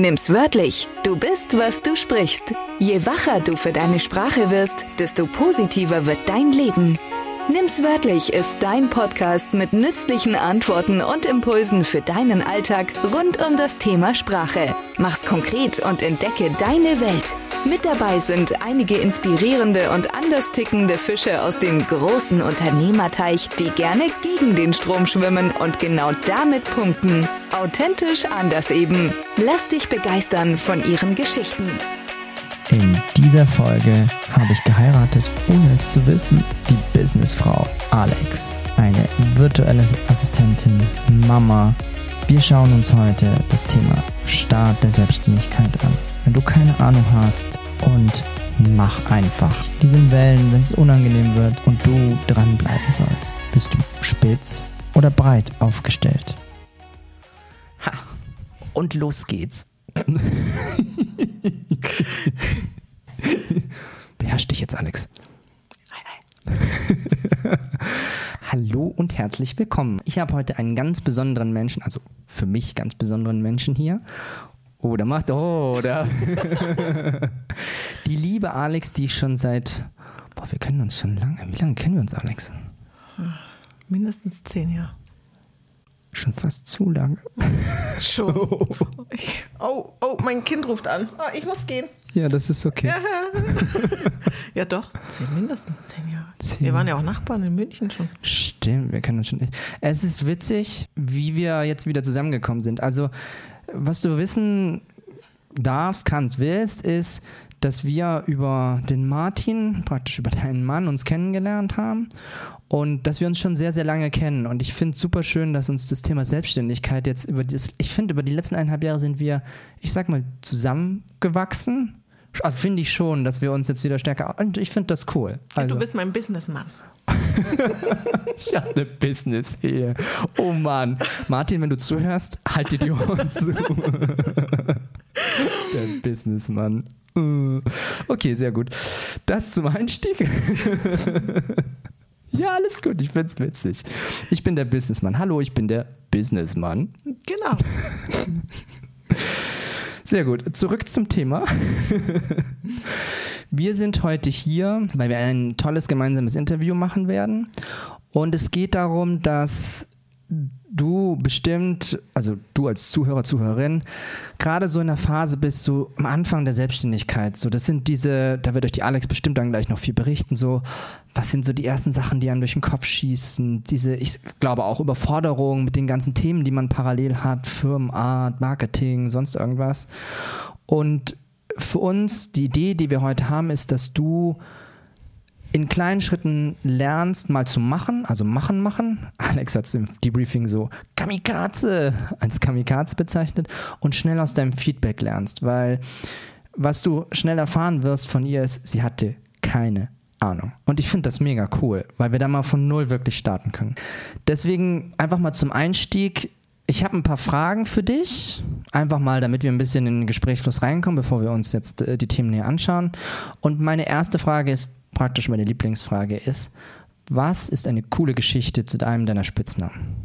Nimm's wörtlich. Du bist, was du sprichst. Je wacher du für deine Sprache wirst, desto positiver wird dein Leben. Nimm's wörtlich ist dein Podcast mit nützlichen Antworten und Impulsen für deinen Alltag rund um das Thema Sprache. Mach's konkret und entdecke deine Welt. Mit dabei sind einige inspirierende und anders tickende Fische aus dem großen Unternehmerteich, die gerne gegen den Strom schwimmen und genau damit punkten. Authentisch anders eben. Lass dich begeistern von ihren Geschichten. In dieser Folge habe ich geheiratet, ohne es zu wissen, die Businessfrau Alex. Eine virtuelle Assistentin, Mama. Wir schauen uns heute das Thema Start der Selbstständigkeit an. Wenn du keine Ahnung hast und mach einfach. Die sind Wellen, wenn es unangenehm wird und du dranbleiben sollst. Bist du spitz oder breit aufgestellt? Und los geht's. Beherrsch dich jetzt, Alex. Hallo und herzlich willkommen. Ich habe heute einen ganz besonderen Menschen, also für mich ganz besonderen Menschen hier. Oder macht, oh, oder? die liebe Alex, die ich schon seit, boah, wir kennen uns schon lange. Wie lange kennen wir uns, Alex? Mindestens zehn Jahre. Schon fast zu lange. Schon. Ich, oh, oh, mein Kind ruft an. Oh, ich muss gehen. Ja, das ist okay. Ja, doch. Zehn, mindestens zehn Jahre. Zehn. Wir waren ja auch Nachbarn in München schon. Stimmt, wir kennen uns schon nicht. Es ist witzig, wie wir jetzt wieder zusammengekommen sind. Also, was du wissen darfst, kannst, willst, ist, dass wir über den Martin, praktisch über deinen Mann, uns kennengelernt haben und dass wir uns schon sehr, sehr lange kennen. Und ich finde es super schön, dass uns das Thema Selbstständigkeit jetzt über das, ich finde, über die letzten eineinhalb Jahre sind wir, ich sag mal, zusammengewachsen. Also finde ich schon, dass wir uns jetzt wieder stärker, und ich finde das cool. Also, Du bist mein Businessmann. ich habe eine Business-Ehe. Oh Mann. Martin, wenn du zuhörst, halt dir die Ohren zu. Der Businessmann. Äh. Okay, sehr gut. Das zum Einstieg. Ja, alles gut, ich find's witzig. Ich bin der Businessmann. Hallo, ich bin der Businessmann. Genau. Sehr gut. Zurück zum Thema. Wir sind heute hier, weil wir ein tolles gemeinsames Interview machen werden. Und es geht darum, dass du bestimmt, also du als Zuhörer, Zuhörerin, gerade so in der Phase bist, so am Anfang der Selbstständigkeit. So, das sind diese, da wird euch die Alex bestimmt dann gleich noch viel berichten, so, was sind so die ersten Sachen, die einem durch den Kopf schießen? Diese, ich glaube auch Überforderung mit den ganzen Themen, die man parallel hat, Firmenart, Marketing, sonst irgendwas. Und für uns, die Idee, die wir heute haben, ist, dass du in kleinen Schritten lernst, mal zu machen, also machen, machen. Alex hat es im Debriefing so Kamikaze als Kamikaze bezeichnet und schnell aus deinem Feedback lernst, weil was du schnell erfahren wirst von ihr ist, sie hatte keine Ahnung. Und ich finde das mega cool, weil wir da mal von Null wirklich starten können. Deswegen einfach mal zum Einstieg. Ich habe ein paar Fragen für dich, einfach mal, damit wir ein bisschen in den Gesprächsfluss reinkommen, bevor wir uns jetzt äh, die Themen näher anschauen. Und meine erste Frage ist praktisch meine Lieblingsfrage ist, was ist eine coole Geschichte zu einem deiner Spitznamen?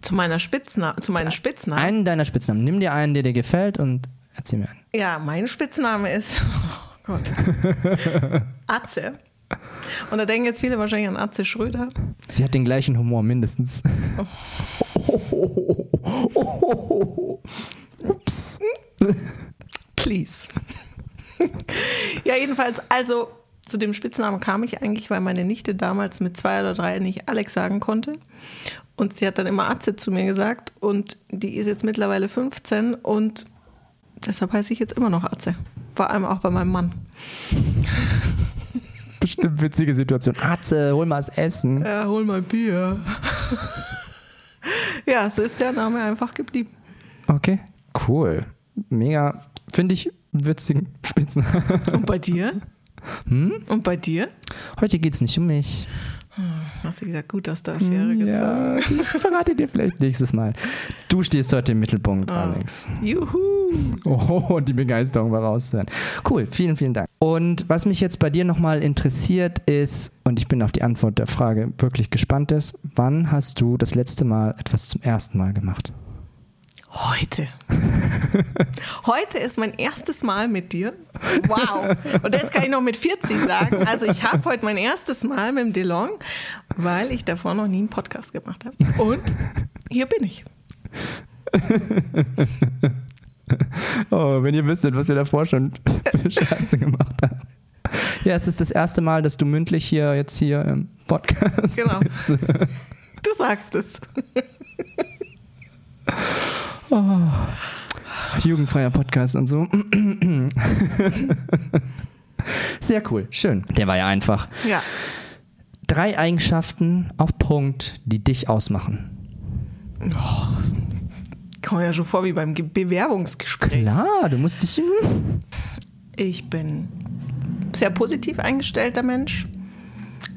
Zu meiner Spitznamen, zu meinen Spitznamen. Einen deiner Spitznamen. Nimm dir einen, der dir gefällt und erzähl mir einen. Ja, mein Spitzname ist, oh Gott, Atze. Und da denken jetzt viele wahrscheinlich an Atze Schröder. Sie hat den gleichen Humor mindestens. Ups. Please. ja, jedenfalls, also zu dem Spitznamen kam ich eigentlich, weil meine Nichte damals mit zwei oder drei nicht Alex sagen konnte. Und sie hat dann immer Atze zu mir gesagt. Und die ist jetzt mittlerweile 15 und deshalb heiße ich jetzt immer noch Atze. Vor allem auch bei meinem Mann. Bestimmt witzige Situation. Atze, hol mal das Essen. Ja, hol mal Bier. ja, so ist der Name einfach geblieben. Okay, cool. Mega, finde ich einen witzigen Spitznamen. Und bei dir? Hm? Und bei dir? Heute geht es nicht um mich. Hast du wieder gut aus der Affäre Ja, gezogen? ich verrate dir vielleicht nächstes Mal. Du stehst heute im Mittelpunkt, Alex. Juhu! Oh, die Begeisterung war rauszuhören. Cool, vielen, vielen Dank. Und was mich jetzt bei dir nochmal interessiert ist, und ich bin auf die Antwort der Frage wirklich gespannt ist, wann hast du das letzte Mal etwas zum ersten Mal gemacht? Heute. Heute ist mein erstes Mal mit dir. Wow. Und das kann ich noch mit 40 sagen. Also ich habe heute mein erstes Mal mit dem DeLong, weil ich davor noch nie einen Podcast gemacht habe. Und hier bin ich. Oh, wenn ihr wüsstet, was wir davor schon für Scheiße gemacht haben. Ja, es ist das erste Mal, dass du mündlich hier jetzt hier im Podcast. Genau. bist. Du sagst es. Jugendfreier Podcast und so. Sehr cool, schön. Der war ja einfach. Ja. Drei Eigenschaften auf Punkt, die dich ausmachen. Komme ja schon vor wie beim Ge- Bewerbungsgespräch. Klar, du musst dich. Ich bin sehr positiv eingestellter Mensch.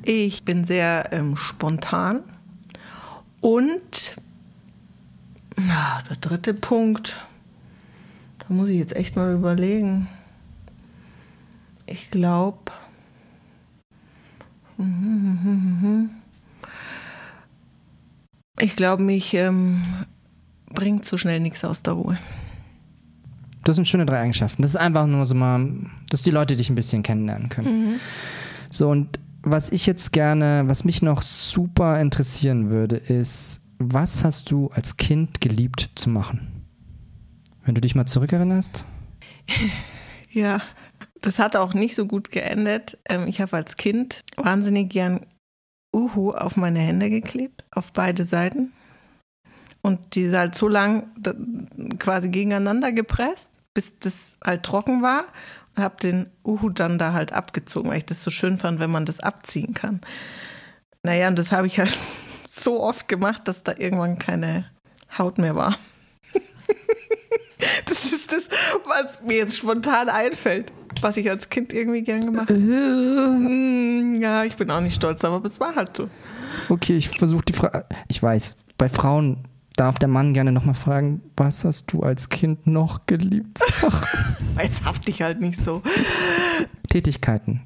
Ich bin sehr ähm, spontan. Und na, der dritte Punkt, da muss ich jetzt echt mal überlegen. Ich glaube, ich glaube, mich ähm, bringt so schnell nichts aus der Ruhe. Das sind schöne drei Eigenschaften. Das ist einfach nur so mal, dass die Leute dich ein bisschen kennenlernen können. So, und was ich jetzt gerne, was mich noch super interessieren würde, ist, was hast du als Kind geliebt zu machen? Wenn du dich mal zurückerinnerst? Ja, das hat auch nicht so gut geendet. Ähm, ich habe als Kind wahnsinnig gern Uhu auf meine Hände geklebt, auf beide Seiten. Und die halt so lang quasi gegeneinander gepresst, bis das halt trocken war. Und habe den Uhu dann da halt abgezogen, weil ich das so schön fand, wenn man das abziehen kann. Naja, und das habe ich halt so oft gemacht, dass da irgendwann keine Haut mehr war. Das ist das, was mir jetzt spontan einfällt, was ich als Kind irgendwie gern gemacht habe. Hm, Ja, ich bin auch nicht stolz, aber es war halt so. Okay, ich versuche die Frage. Ich weiß, bei Frauen darf der Mann gerne nochmal fragen, was hast du als Kind noch geliebt? Jetzt haft ich halt nicht so. Tätigkeiten.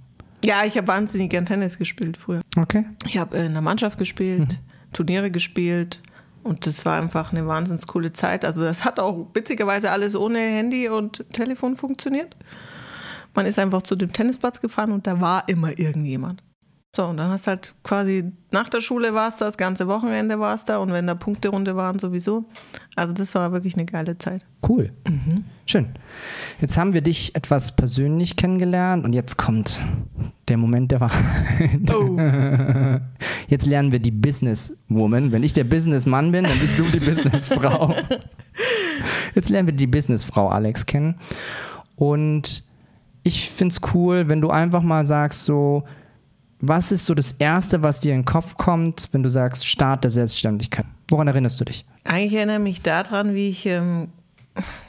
Ja, ich habe wahnsinnig gern Tennis gespielt früher. Okay. Ich habe in der Mannschaft gespielt, Turniere gespielt und das war einfach eine wahnsinnig coole Zeit. Also das hat auch witzigerweise alles ohne Handy und Telefon funktioniert. Man ist einfach zu dem Tennisplatz gefahren und da war immer irgendjemand. So, und dann hast halt quasi nach der Schule war es da, das ganze Wochenende war es da und wenn da Punkterunde waren sowieso. Also das war wirklich eine geile Zeit. Cool. Schön. Jetzt haben wir dich etwas persönlich kennengelernt und jetzt kommt der Moment der Wahrheit. Oh. Jetzt lernen wir die Businesswoman. Wenn ich der Businessmann bin, dann bist du die Businessfrau. Jetzt lernen wir die Businessfrau Alex kennen. Und ich finde es cool, wenn du einfach mal sagst, so, was ist so das Erste, was dir in den Kopf kommt, wenn du sagst, Start der Selbstständigkeit? Woran erinnerst du dich? Eigentlich erinnere ich mich daran, wie ich ähm,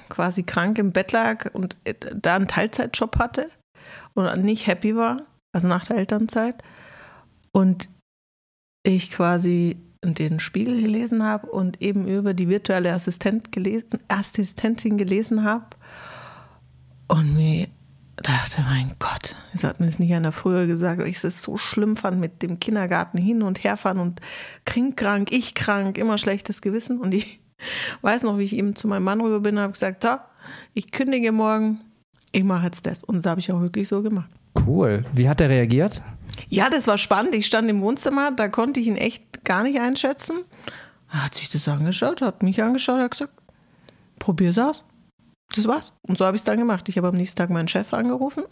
quasi krank im Bett lag und äh, da einen Teilzeitjob hatte und nicht happy war, also nach der Elternzeit. Und ich quasi den Spiegel gelesen habe und eben über die virtuelle Assistent gelesen, Assistentin gelesen habe und mir dachte, mein Gott, jetzt hat mir das nicht einer früher gesagt, weil ich es so schlimm fand mit dem Kindergarten hin und herfahren und krank, ich krank, immer schlechtes Gewissen. Und ich weiß noch, wie ich eben zu meinem Mann rüber bin und habe gesagt, so, ich kündige morgen, ich mache jetzt das. Und das habe ich auch wirklich so gemacht. Cool. Wie hat er reagiert? Ja, das war spannend. Ich stand im Wohnzimmer, da konnte ich ihn echt gar nicht einschätzen. Er hat sich das angeschaut, hat mich angeschaut, hat gesagt, probier's aus. Das war's. Und so habe ich es dann gemacht. Ich habe am nächsten Tag meinen Chef angerufen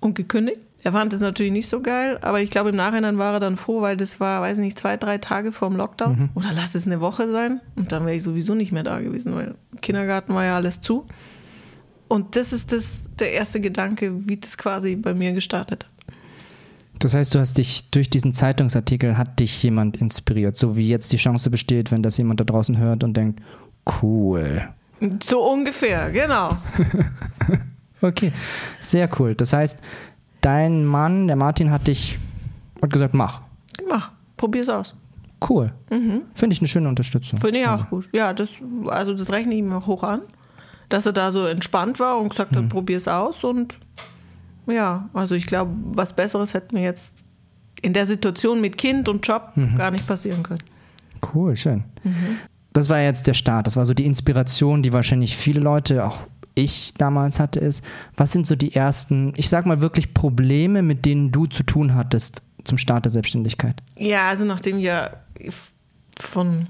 und gekündigt. Er fand das natürlich nicht so geil, aber ich glaube, im Nachhinein war er dann froh, weil das war, weiß nicht, zwei, drei Tage vorm Lockdown. Oder lass es eine Woche sein. Und dann wäre ich sowieso nicht mehr da gewesen, weil im Kindergarten war ja alles zu. Und das ist das, der erste Gedanke, wie das quasi bei mir gestartet hat. Das heißt, du hast dich durch diesen Zeitungsartikel hat dich jemand inspiriert, so wie jetzt die Chance besteht, wenn das jemand da draußen hört und denkt, cool. So ungefähr, genau. Okay, sehr cool. Das heißt, dein Mann, der Martin, hat dich hat gesagt, mach. Mach, probier's aus. Cool. Finde ich eine schöne Unterstützung. Finde ich auch gut. Ja, das, also das rechne ich ihm auch hoch an, dass er da so entspannt war und gesagt hat, probier's aus. Und ja, also ich glaube, was Besseres hätte mir jetzt in der Situation mit Kind und Job gar nicht passieren können. Cool, schön. Das war jetzt der Start, das war so die Inspiration, die wahrscheinlich viele Leute, auch ich damals hatte, ist, was sind so die ersten, ich sag mal wirklich Probleme, mit denen du zu tun hattest zum Start der Selbstständigkeit? Ja, also nachdem ja von,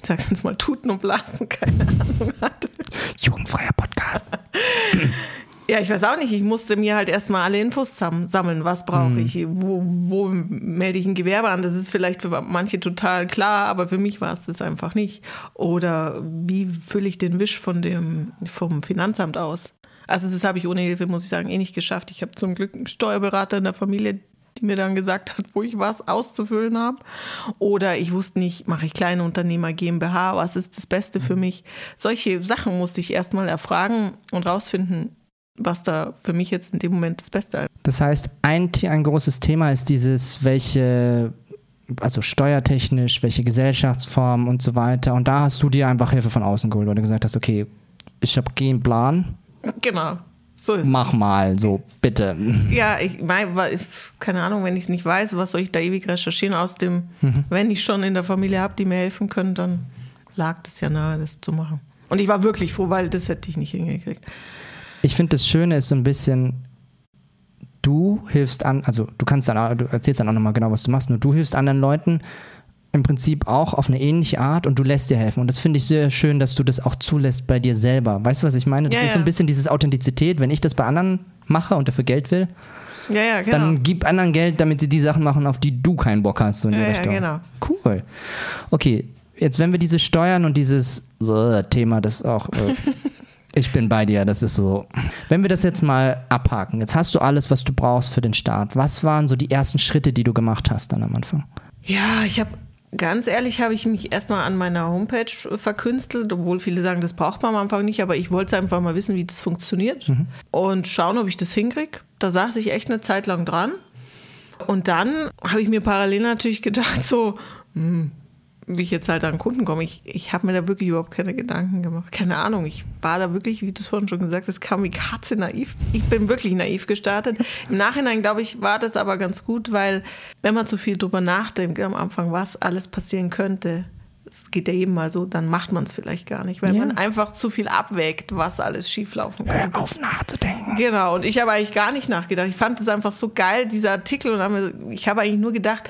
ich sag jetzt mal, Tuten und Blasen keine Ahnung hatte. Jugendfreier Podcast. Ja, ich weiß auch nicht. Ich musste mir halt erstmal alle Infos sammeln. Was brauche mhm. ich? Wo, wo melde ich ein Gewerbe an? Das ist vielleicht für manche total klar, aber für mich war es das einfach nicht. Oder wie fülle ich den Wisch von dem, vom Finanzamt aus? Also das habe ich ohne Hilfe, muss ich sagen, eh nicht geschafft. Ich habe zum Glück einen Steuerberater in der Familie, die mir dann gesagt hat, wo ich was auszufüllen habe. Oder ich wusste nicht, mache ich kleine Unternehmer GmbH, was ist das Beste für mich? Solche Sachen musste ich erstmal erfragen und rausfinden, was da für mich jetzt in dem Moment das Beste ist. Das heißt, ein, ein großes Thema ist dieses, welche, also steuertechnisch, welche Gesellschaftsform und so weiter. Und da hast du dir einfach Hilfe von außen geholt, weil du gesagt hast, okay, ich habe keinen Plan. Genau. So ist Mach mal, so bitte. Ja, ich meine, keine Ahnung, wenn ich es nicht weiß, was soll ich da ewig recherchieren aus dem, mhm. wenn ich schon in der Familie habe, die mir helfen können, dann lag das ja nahe, das zu machen. Und ich war wirklich froh, weil das hätte ich nicht hingekriegt ich finde das Schöne ist so ein bisschen, du hilfst an, also du kannst dann, du erzählst dann auch nochmal genau, was du machst, nur du hilfst anderen Leuten im Prinzip auch auf eine ähnliche Art und du lässt dir helfen. Und das finde ich sehr schön, dass du das auch zulässt bei dir selber. Weißt du, was ich meine? Das ja, ist so ein bisschen dieses Authentizität. Wenn ich das bei anderen mache und dafür Geld will, ja, ja, genau. dann gib anderen Geld, damit sie die Sachen machen, auf die du keinen Bock hast. So in die ja, Richtung. Ja, genau. Cool. Okay, jetzt wenn wir diese Steuern und dieses Thema, das auch äh, Ich bin bei dir, das ist so. Wenn wir das jetzt mal abhaken, jetzt hast du alles, was du brauchst für den Start. Was waren so die ersten Schritte, die du gemacht hast dann am Anfang? Ja, ich habe Ganz ehrlich habe ich mich erstmal an meiner Homepage verkünstelt, obwohl viele sagen, das braucht man am Anfang nicht, aber ich wollte einfach mal wissen, wie das funktioniert mhm. und schauen, ob ich das hinkriege. Da saß ich echt eine Zeit lang dran. Und dann habe ich mir parallel natürlich gedacht, so, hm, wie ich jetzt halt an Kunden komme. Ich, ich habe mir da wirklich überhaupt keine Gedanken gemacht. Keine Ahnung. Ich war da wirklich, wie du es vorhin schon gesagt hast, kam wie Katze naiv. Ich bin wirklich naiv gestartet. Im Nachhinein, glaube ich, war das aber ganz gut, weil wenn man zu viel drüber nachdenkt am Anfang, was alles passieren könnte, es geht ja eben mal so, dann macht man es vielleicht gar nicht, weil ja. man einfach zu viel abwägt, was alles schieflaufen könnte. Hör auf nachzudenken. Genau, und ich habe eigentlich gar nicht nachgedacht. Ich fand es einfach so geil, dieser Artikel, und ich habe eigentlich nur gedacht,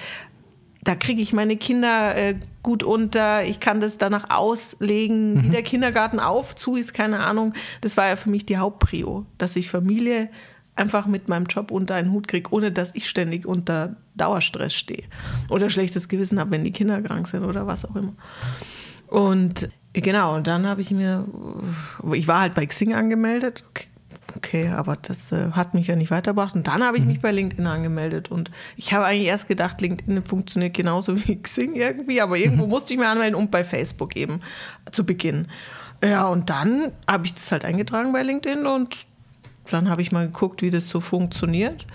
da kriege ich meine Kinder äh, gut unter, ich kann das danach auslegen, mhm. wie der Kindergarten auf, zu ist, keine Ahnung. Das war ja für mich die Hauptprio, dass ich Familie einfach mit meinem Job unter einen Hut kriege, ohne dass ich ständig unter Dauerstress stehe oder schlechtes Gewissen habe, wenn die Kinder krank sind oder was auch immer. Und genau, und dann habe ich mir, ich war halt bei Xing angemeldet, okay, aber das äh, hat mich ja nicht weitergebracht. Und dann habe ich mhm. mich bei LinkedIn angemeldet. Und ich habe eigentlich erst gedacht, LinkedIn funktioniert genauso wie Xing irgendwie, aber irgendwo mhm. musste ich mich anmelden und bei Facebook eben zu Beginn. Ja, und dann habe ich das halt eingetragen bei LinkedIn und dann habe ich mal geguckt, wie das so funktioniert.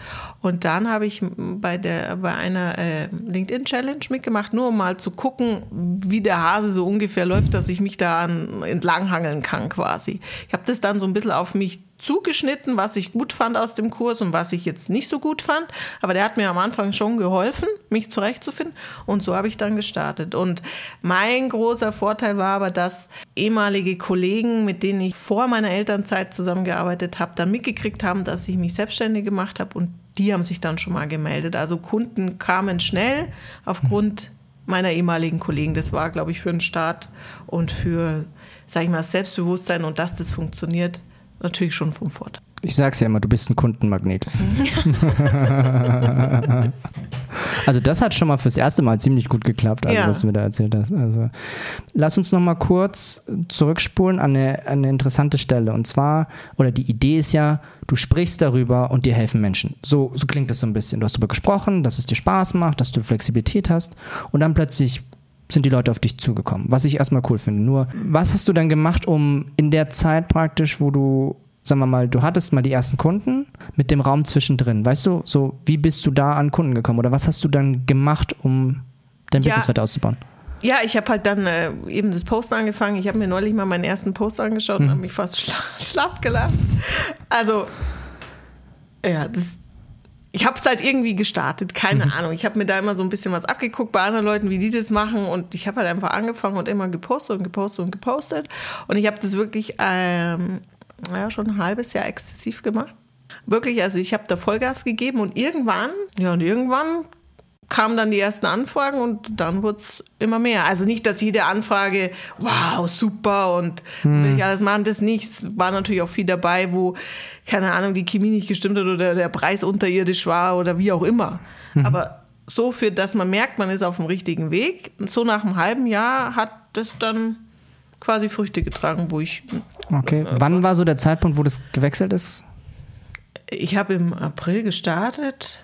Und dann habe ich bei, der, bei einer äh, LinkedIn-Challenge mitgemacht, nur um mal zu gucken, wie der Hase so ungefähr läuft, dass ich mich da an, entlanghangeln kann quasi. Ich habe das dann so ein bisschen auf mich zugeschnitten, was ich gut fand aus dem Kurs und was ich jetzt nicht so gut fand. Aber der hat mir am Anfang schon geholfen, mich zurechtzufinden. Und so habe ich dann gestartet. Und mein großer Vorteil war aber, dass ehemalige Kollegen, mit denen ich vor meiner Elternzeit zusammengearbeitet habe, dann mitgekriegt haben, dass ich mich selbstständig gemacht habe. Und die haben sich dann schon mal gemeldet. Also Kunden kamen schnell aufgrund meiner ehemaligen Kollegen. Das war, glaube ich, für den Start und für, sage ich mal, Selbstbewusstsein und dass das funktioniert, natürlich schon vom Vorteil. Ich sag's ja immer, du bist ein Kundenmagnet. also das hat schon mal fürs erste Mal ziemlich gut geklappt, also ja. was du mir da erzählt hast. Also lass uns noch mal kurz zurückspulen an eine, an eine interessante Stelle. Und zwar, oder die Idee ist ja, du sprichst darüber und dir helfen Menschen. So, so klingt das so ein bisschen. Du hast darüber gesprochen, dass es dir Spaß macht, dass du Flexibilität hast und dann plötzlich sind die Leute auf dich zugekommen, was ich erstmal cool finde. Nur, was hast du dann gemacht, um in der Zeit praktisch, wo du, sagen wir mal, du hattest mal die ersten Kunden mit dem Raum zwischendrin, weißt du, so, wie bist du da an Kunden gekommen oder was hast du dann gemacht, um dein ja. Business weiter auszubauen? Ja, ich habe halt dann äh, eben das Posten angefangen. Ich habe mir neulich mal meinen ersten Post angeschaut hm. und habe mich fast schla schlapp gelacht. Also, ja, das, ich habe es halt irgendwie gestartet, keine mhm. Ahnung. Ich habe mir da immer so ein bisschen was abgeguckt bei anderen Leuten, wie die das machen. Und ich habe halt einfach angefangen und immer gepostet und gepostet und gepostet. Und ich habe das wirklich ähm, ja, schon ein halbes Jahr exzessiv gemacht. Wirklich, also ich habe da Vollgas gegeben und irgendwann, ja, und irgendwann kamen dann die ersten Anfragen und dann wurde es immer mehr. Also nicht, dass jede Anfrage, wow, super und hm. will ich alles machen, das nicht. Es war natürlich auch viel dabei, wo, keine Ahnung, die Chemie nicht gestimmt hat oder der Preis unterirdisch war oder wie auch immer. Mhm. Aber so für, dass man merkt, man ist auf dem richtigen Weg. Und so nach einem halben Jahr hat das dann quasi Früchte getragen, wo ich. Okay. Äh, Wann war so der Zeitpunkt, wo das gewechselt ist? Ich habe im April gestartet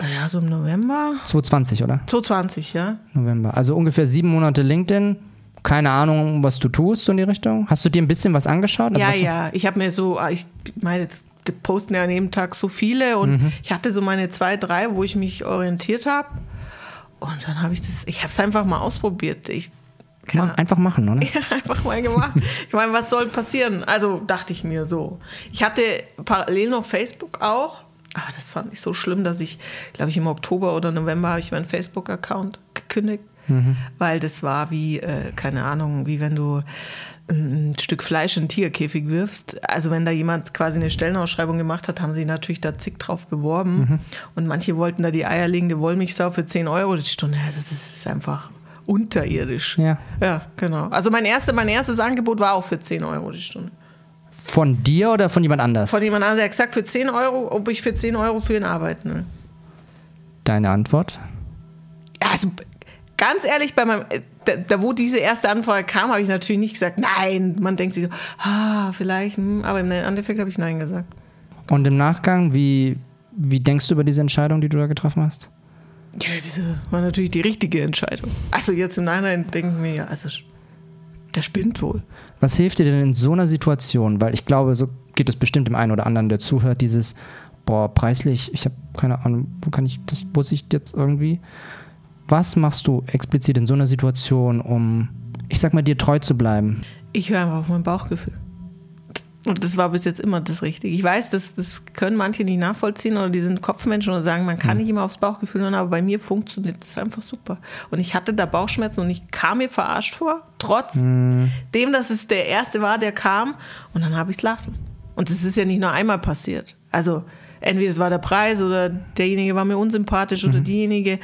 ja, so im November. 2020, oder? 2020, ja. November. Also ungefähr sieben Monate LinkedIn. Keine Ahnung, was du tust so in die Richtung. Hast du dir ein bisschen was angeschaut? Also ja, ja. Ich habe mir so, ah, ich meine, jetzt posten ja an jedem Tag so viele und mhm. ich hatte so meine zwei, drei, wo ich mich orientiert habe. Und dann habe ich das, ich habe es einfach mal ausprobiert. Ich Mach, einfach machen, oder? Ja, einfach mal gemacht. Ich meine, was soll passieren? Also dachte ich mir so. Ich hatte parallel noch Facebook auch. Ah, das fand ich so schlimm, dass ich, glaube ich, im Oktober oder November habe ich meinen Facebook-Account gekündigt, mhm. weil das war wie, äh, keine Ahnung, wie wenn du ein Stück Fleisch in einen Tierkäfig wirfst. Also wenn da jemand quasi eine Stellenausschreibung gemacht hat, haben sie natürlich da zig drauf beworben. Mhm. Und manche wollten da die eierlegende Wollmilchsau für 10 Euro die Stunde. Also das ist einfach unterirdisch. Ja. Ja, genau. Also mein, erste, mein erstes Angebot war auch für 10 Euro die Stunde. Von dir oder von jemand anders? Von jemand anders. Er hat gesagt, für 10 Euro, ob ich für 10 Euro für ihn arbeiten will. Deine Antwort? Also ganz ehrlich, bei meinem, da, da wo diese erste Anfrage kam, habe ich natürlich nicht gesagt, nein. Man denkt sich so, ah, vielleicht, hm, aber im Endeffekt habe ich nein gesagt. Und im Nachgang, wie, wie denkst du über diese Entscheidung, die du da getroffen hast? Ja, diese war natürlich die richtige Entscheidung. Also jetzt im Nachhinein denken wir ja, also der spinnt wohl. Was hilft dir denn in so einer Situation? Weil ich glaube, so geht es bestimmt dem einen oder anderen, der zuhört, dieses, boah, preislich, ich habe keine Ahnung, wo kann ich, das muss ich jetzt irgendwie. Was machst du explizit in so einer Situation, um, ich sag mal, dir treu zu bleiben? Ich höre einfach auf mein Bauchgefühl. Und das war bis jetzt immer das Richtige. Ich weiß, das, das können manche nicht nachvollziehen oder die sind Kopfmenschen oder sagen, man kann mhm. nicht immer aufs Bauchgefühl hören, aber bei mir funktioniert das einfach super. Und ich hatte da Bauchschmerzen und ich kam mir verarscht vor, trotz mhm. dem, dass es der erste war, der kam. Und dann habe ich es lassen. Und das ist ja nicht nur einmal passiert. Also entweder es war der Preis oder derjenige war mir unsympathisch mhm. oder diejenige.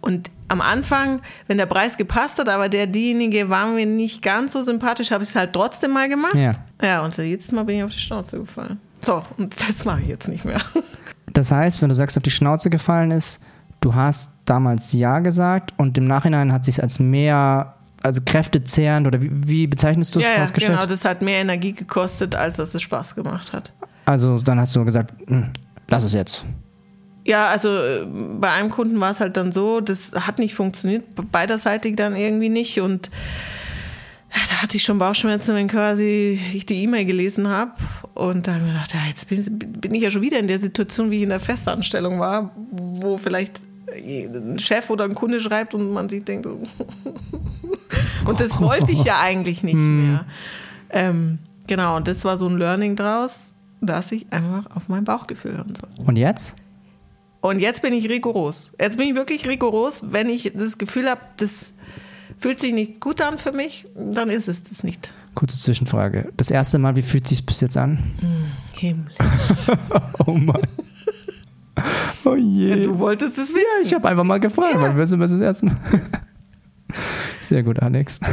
Und am Anfang, wenn der Preis gepasst hat, aber der diejenige war mir nicht ganz so sympathisch, habe ich es halt trotzdem mal gemacht. Ja. Ja, und jedes Mal bin ich auf die Schnauze gefallen. So, und das mache ich jetzt nicht mehr. Das heißt, wenn du sagst, auf die Schnauze gefallen ist, du hast damals Ja gesagt und im Nachhinein hat sich als mehr, also kräftezehrend oder wie, wie bezeichnest du es ja, ja, Genau, das hat mehr Energie gekostet, als dass es Spaß gemacht hat. Also dann hast du gesagt, hm, lass es jetzt. Ja, also äh, bei einem Kunden war es halt dann so, das hat nicht funktioniert, beiderseitig dann irgendwie nicht und da hatte ich schon Bauchschmerzen, wenn quasi ich die E-Mail gelesen habe. Und dann habe ich gedacht, ja, jetzt bin, bin, ich ja schon wieder in der Situation, wie ich in der Festanstellung war, wo vielleicht ein Chef oder ein Kunde schreibt und man sich denkt, und das wollte ich ja eigentlich nicht hm. mehr. Ähm, genau, und das war so ein Learning draus, dass ich einfach auf mein Bauchgefühl hören soll. Und jetzt? Und jetzt bin ich rigoros. Jetzt bin ich wirklich rigoros, wenn ich das Gefühl habe, das fühlt sich nicht gut an für mich, dann ist es das nicht. Kurze Zwischenfrage. Das erste Mal, wie fühlt es sich bis jetzt an? Hm, himmlisch. oh Mann. Oh je. Ja, du wolltest es wissen. Ja, ich habe einfach mal gefragt, ja. weil wir sind das erste Mal. Sehr gut, Alex.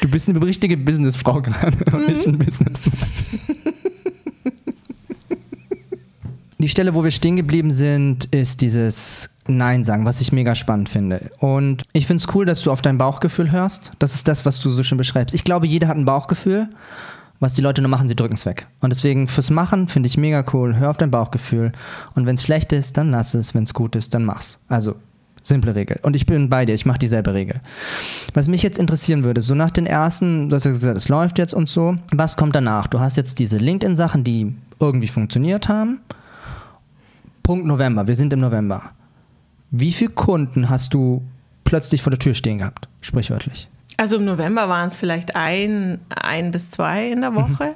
Du bist eine richtige Businessfrau gerade und nicht ein mhm. Businessmann. Die Stelle, wo wir stehen geblieben sind, ist dieses Nein sagen, was ich mega spannend finde. Und ich finde es cool, dass du auf dein Bauchgefühl hörst. Das ist das, was du so schön beschreibst. Ich glaube, jeder hat ein Bauchgefühl. Was die Leute nur machen, sie drücken es weg. Und deswegen fürs Machen finde ich mega cool. Hör auf dein Bauchgefühl. Und wenn es schlecht ist, dann lass es. Wenn es gut ist, dann mach's. Also simple Regel. Und ich bin bei dir, ich mache dieselbe Regel. Was mich jetzt interessieren würde, so nach den ersten, du hast ja gesagt, es läuft jetzt und so, was kommt danach? Du hast jetzt diese LinkedIn-Sachen, die irgendwie funktioniert haben. Punkt November, wir sind im November. Wie viele Kunden hast du plötzlich vor der Tür stehen gehabt, sprichwörtlich? Also im November waren es vielleicht ein, ein bis zwei in der mhm. Woche. Mhm.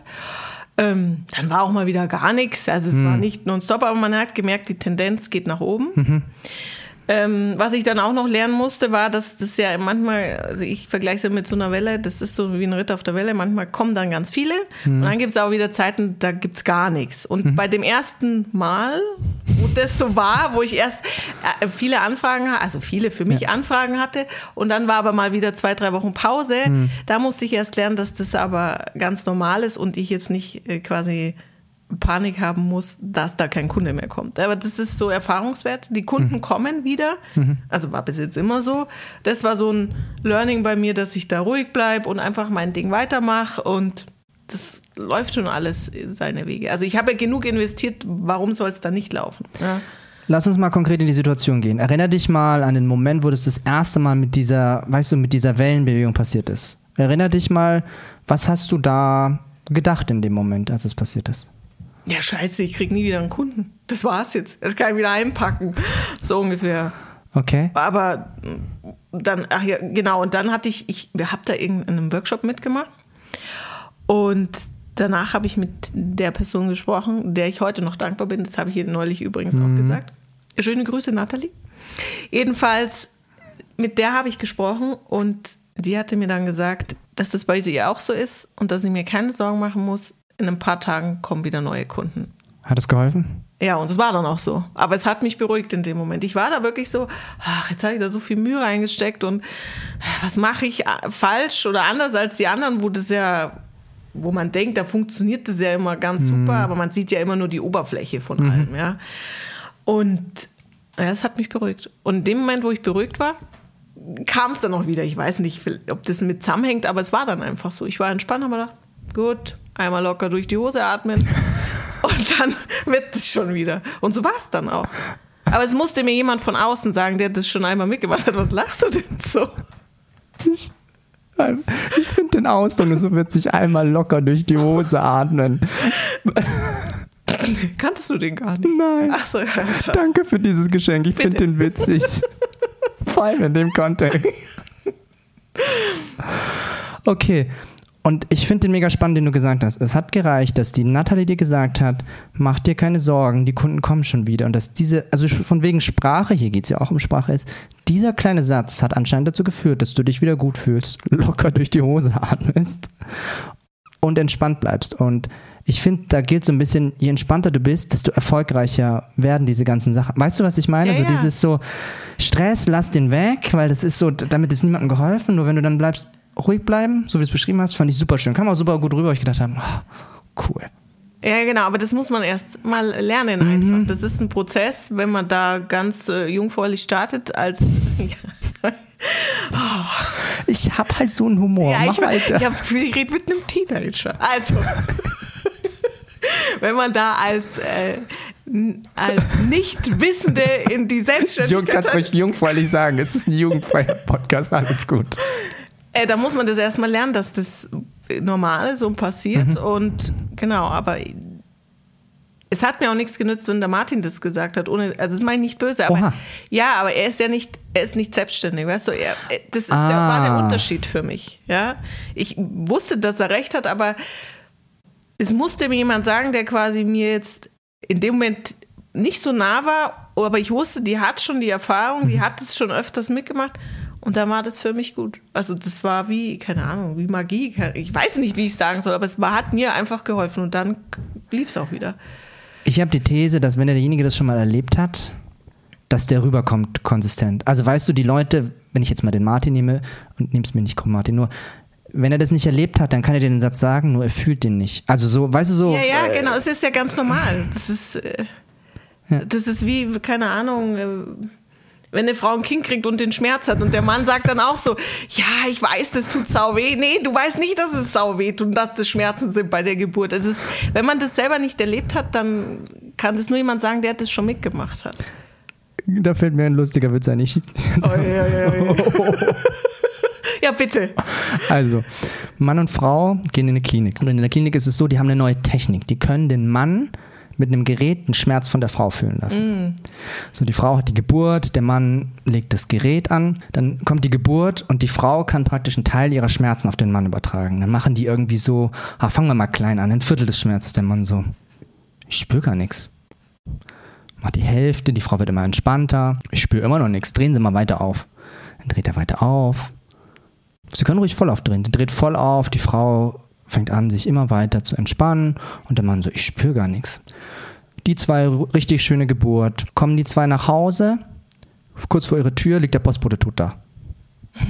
Ähm, dann war auch mal wieder gar nichts. Also es war nicht nonstop, aber man hat gemerkt, die Tendenz geht nach oben. Ähm, was ich dann auch noch lernen musste, war, dass das ja manchmal, also ich vergleiche es mit so einer Welle, das ist so wie ein Ritt auf der Welle, manchmal kommen dann ganz viele und dann gibt es auch wieder Zeiten, da gibt es gar nichts. Und bei dem ersten Mal, wo das so war, wo ich erst äh, viele Anfragen, also viele für mich Anfragen hatte und dann war aber mal wieder zwei, drei Wochen Pause, da musste ich erst lernen, dass das aber ganz normal ist und ich jetzt nicht äh, quasi Panik haben muss, dass da kein Kunde mehr kommt. Aber das ist so Erfahrungswert. Die Kunden kommen wieder. Also war bis jetzt immer so. Das war so ein Learning bei mir, dass ich da ruhig bleibe und einfach mein Ding weitermache und das läuft schon alles seine Wege. Also ich habe ja genug investiert, warum soll es da nicht laufen? Ja. Lass uns mal konkret in die Situation gehen. Erinner dich mal an den Moment, wo das das erste Mal mit dieser, weißt du, mit dieser Wellenbewegung passiert ist. Erinner dich mal, was hast du da gedacht in dem Moment, als es passiert ist? Ja, scheiße, ich krieg nie wieder einen Kunden. Das war's jetzt. Das kann ich wieder einpacken. So ungefähr. Okay. Aber dann, ach ja, genau, und dann hatte ich, ich habe da irgendeinen Workshop mitgemacht und danach habe ich mit der Person gesprochen, der ich heute noch dankbar bin, das habe ich ihr neulich übrigens auch gesagt. Schöne Grüße, Nathalie. Jedenfalls, mit der habe ich gesprochen und die hatte mir dann gesagt, dass das bei ihr auch so ist und dass ich mir keine Sorgen machen muss, in ein paar Tagen kommen wieder neue Kunden. Hat es geholfen? Ja, und es war dann auch so. Aber es hat mich beruhigt in dem Moment. Ich war da wirklich so, ach, jetzt habe ich da so viel Mühe reingesteckt und was mache ich äh, falsch oder anders als die anderen, wo das ja, wo man denkt, da funktioniert das ja immer ganz super, aber man sieht ja immer nur die Oberfläche von allem, ja. Und ja, es hat mich beruhigt. Und in dem Moment, wo ich beruhigt war, kam es dann auch wieder. Ich weiß nicht, ob das mit zusammenhängt, aber es war dann einfach so. Ich war entspannt, habe mir gedacht, gut, einmal locker durch die Hose atmen und dann wird es schon wieder. Und so war es dann auch. Aber es musste mir jemand von außen sagen, der das schon einmal mitgemacht hat. Was lachst du denn so? Ich, ich finde den Ausdruck, so wird sich einmal locker durch die Hose atmen. Kanntest du den gar nicht? Nein. Ach so, ja. Danke für dieses Geschenk. Ich finde den witzig. Vor allem in dem Kontext. Okay. Und ich finde den mega spannend, den du gesagt hast. Es hat gereicht, dass die Natalie dir gesagt hat, mach dir keine Sorgen, die Kunden kommen schon wieder. Und dass diese, also von wegen Sprache, hier geht es ja auch um Sprache, ist, dieser kleine Satz hat anscheinend dazu geführt, dass du dich wieder gut fühlst, locker durch die Hose atmest und entspannt bleibst. Und ich finde, da gilt so ein bisschen, je entspannter du bist, desto erfolgreicher werden diese ganzen Sachen. Weißt du, was ich meine? Ja, so ja. dieses so, Stress, lass den weg, weil das ist so, damit ist niemandem geholfen. Nur wenn du dann bleibst, ruhig bleiben, so wie du es beschrieben hast, fand ich super schön. Kam auch super gut rüber, weil ich gedacht habe, oh, cool. Ja, genau, aber das muss man erst mal lernen einfach. Das ist ein Prozess, wenn man da ganz äh, jungfräulich startet als Ich hab halt so einen Humor. Ja, Mach ich, ich habe das Gefühl, ich rede mit einem Teenager. Also, wenn man da als, äh, als Nichtwissende in die Jung, Selbstständigkeit kannst ruhig jungfräulich sagen. Es ist ein jugendfreier Podcast, alles gut. Äh, da muss man das erstmal lernen, dass das normal ist und passiert. Und genau, aber es hat mir auch nichts genützt, wenn der Martin das gesagt hat. Ohne, also das meine ich nicht böse, aber Oha. ja, aber er ist ja nicht, er ist nicht selbstständig, weißt du? Er, er- das ist der, Ah. war der Unterschied für mich. Ja, ich wusste, dass er recht hat, aber es musste mir jemand sagen, der quasi mir jetzt in dem Moment nicht so nah war, aber ich wusste, die hat schon die Erfahrung, die hat es schon öfters mitgemacht und da war das für mich gut. Also das war wie, keine Ahnung, wie Magie. Ich weiß nicht, wie ich sagen soll, aber es war, hat mir einfach geholfen und dann lief es auch wieder. Ich habe die These, dass wenn derjenige das schon mal erlebt hat, dass der rüberkommt konsistent. Also weißt du, die Leute, wenn ich jetzt mal den Martin nehme und nimm's mir nicht komm Martin, nur wenn er das nicht erlebt hat, dann kann er dir den Satz sagen, nur er fühlt den nicht. Also so, weißt du so. Ja, ja, genau. Es ist ja ganz normal. Das ist, äh, das ist wie, keine Ahnung, äh, wenn eine Frau ein Kind kriegt und den Schmerz hat und der Mann sagt dann auch so, ja, ich weiß, das tut sau weh. Nee, du weißt nicht, dass es sau weh tut und dass das Schmerzen sind bei der Geburt. Es ist, wenn man das selber nicht erlebt hat, dann kann das nur jemand sagen, der das schon mitgemacht hat. Da fällt mir ein lustiger Witz ein. Ich, Oh, ja, ja, ja. ja, bitte. Also, Mann und Frau gehen in eine Klinik. Und in der Klinik ist es so, die haben eine neue Technik. Die können den Mann mit einem Gerät den Schmerz von der Frau fühlen lassen. So, die Frau hat die Geburt, der Mann legt das Gerät an, dann kommt die Geburt und die Frau kann praktisch einen Teil ihrer Schmerzen auf den Mann übertragen. Dann machen die irgendwie so, ah, fangen wir mal klein an, ein Viertel des Schmerzes, der Mann so, ich spüre gar nichts. Macht die Hälfte, die Frau wird immer entspannter, ich spüre immer noch nichts, drehen Sie mal weiter auf. Dann dreht er weiter auf. Sie können ruhig voll aufdrehen. Sie dreht voll auf, die Frau fängt an, sich immer weiter zu entspannen und der Mann so, ich spüre gar nichts. Die zwei richtig schöne Geburt. Kommen die zwei nach Hause, kurz vor ihrer Tür liegt der Postbote tot da.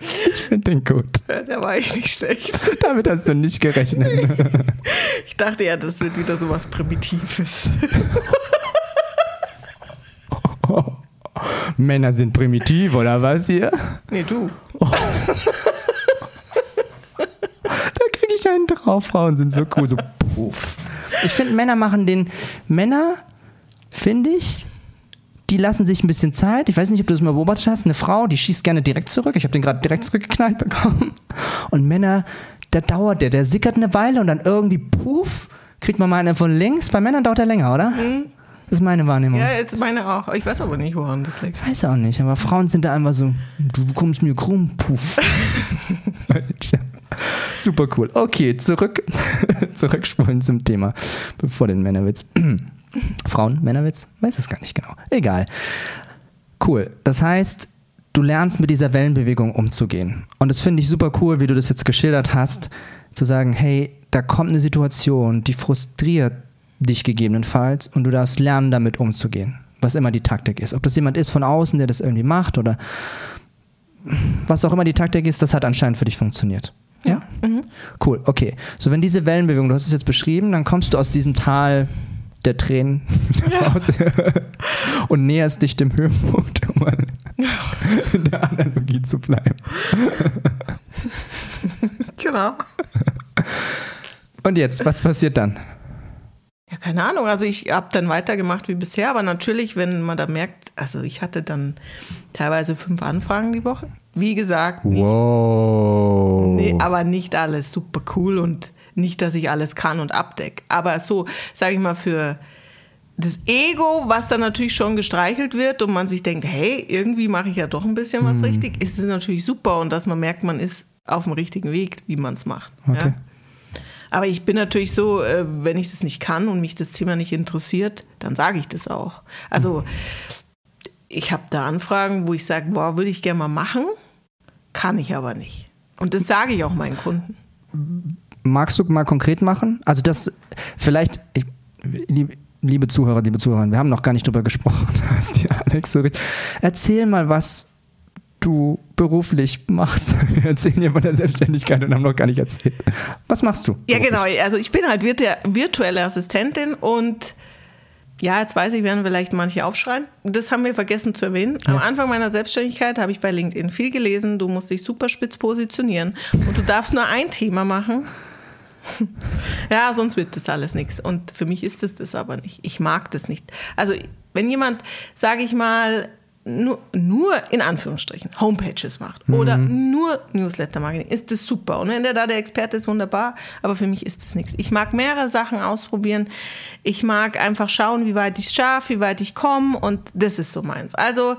ich finde den gut. Der war echt nicht schlecht. Damit hast du nicht gerechnet. Ich dachte ja, das wird wieder so was Primitives. Männer sind primitiv, oder was hier? Nee, du. Da kriege ich einen drauf. Frauen sind so cool, so puff. Ich finde, Männer machen den. Männer, finde ich, die lassen sich ein bisschen Zeit. Ich weiß nicht, ob du das mal beobachtet hast. Eine Frau, die schießt gerne direkt zurück. Ich habe den gerade direkt zurückgeknallt bekommen. Und Männer, da dauert der. Der sickert eine Weile und dann irgendwie puff, kriegt man mal einen von links. Bei Männern dauert der länger, oder? Das ist meine Wahrnehmung. Ja, jetzt meine auch. Ich weiß aber nicht, woran das liegt. Weiß auch nicht, aber Frauen sind da einfach so, du kommst mir krumm, puff. Super cool. Okay, zurück, zurückspulen zum Thema, bevor den Männerwitz. Frauen, Männerwitz? Weiß es gar nicht genau. Egal. Cool. Das heißt, du lernst mit dieser Wellenbewegung umzugehen. Und das finde ich super cool, wie du das jetzt geschildert hast, zu sagen, hey, da kommt eine Situation, die frustriert dich gegebenenfalls und du darfst lernen, damit umzugehen. Was immer die Taktik ist. Ob das jemand ist von außen, der das irgendwie macht oder was auch immer die Taktik ist, das hat anscheinend für dich funktioniert. Ja? Cool, okay. So, wenn diese Wellenbewegung, du hast es jetzt beschrieben, dann kommst du aus diesem Tal der Tränen raus und näherst dich dem Höhepunkt, um in der Analogie zu bleiben. Genau. Und jetzt, was passiert dann? Keine Ahnung. Also ich habe dann weitergemacht wie bisher, aber natürlich, wenn man da merkt, also ich hatte dann teilweise fünf Anfragen die Woche. Wie gesagt, nicht, Wow. nee, aber nicht alles super cool und nicht, dass ich alles kann und abdeck. Aber so, sage ich mal, für das Ego, was dann natürlich schon gestreichelt wird und man sich denkt, hey, irgendwie mache ich ja doch ein bisschen was richtig, ist es natürlich super und dass man merkt, man ist auf dem richtigen Weg, wie man es macht. Okay. Ja? Aber ich bin natürlich so, äh, wenn ich das nicht kann und mich das Thema nicht interessiert, dann sage ich das auch. Also ich habe da Anfragen, wo ich sage, boah, würde ich gerne mal machen, kann ich aber nicht. Und das sage ich auch meinen Kunden. Magst du mal konkret machen? Also das vielleicht, ich, liebe, liebe Zuhörer, liebe Zuhörer, wir haben noch gar nicht drüber gesprochen. Alex. Erzähl mal, was du beruflich machst. Wir erzählen hier von der Selbstständigkeit und haben noch gar nicht erzählt. Was machst du? Ja, beruflich? genau. Also ich bin halt virtu- virtuelle Assistentin und ja, jetzt weiß ich, werden vielleicht manche aufschreien. Das haben wir vergessen zu erwähnen. Am Anfang meiner Selbstständigkeit habe ich bei LinkedIn viel gelesen. Du musst dich super spitz positionieren und du darfst nur ein Thema machen. Ja, sonst wird das alles nichts. Und für mich ist es das aber nicht. Ich mag das nicht. Also, wenn jemand, sage ich mal, nur, nur in Anführungsstrichen Homepages macht oder nur Newsletter-Marketing, ist das super. Und wenn der da der Experte ist, wunderbar. Aber für mich ist das nichts. Ich mag mehrere Sachen ausprobieren. Ich mag einfach schauen, wie weit ich es schaffe, wie weit ich komme. Und das ist so meins. Also,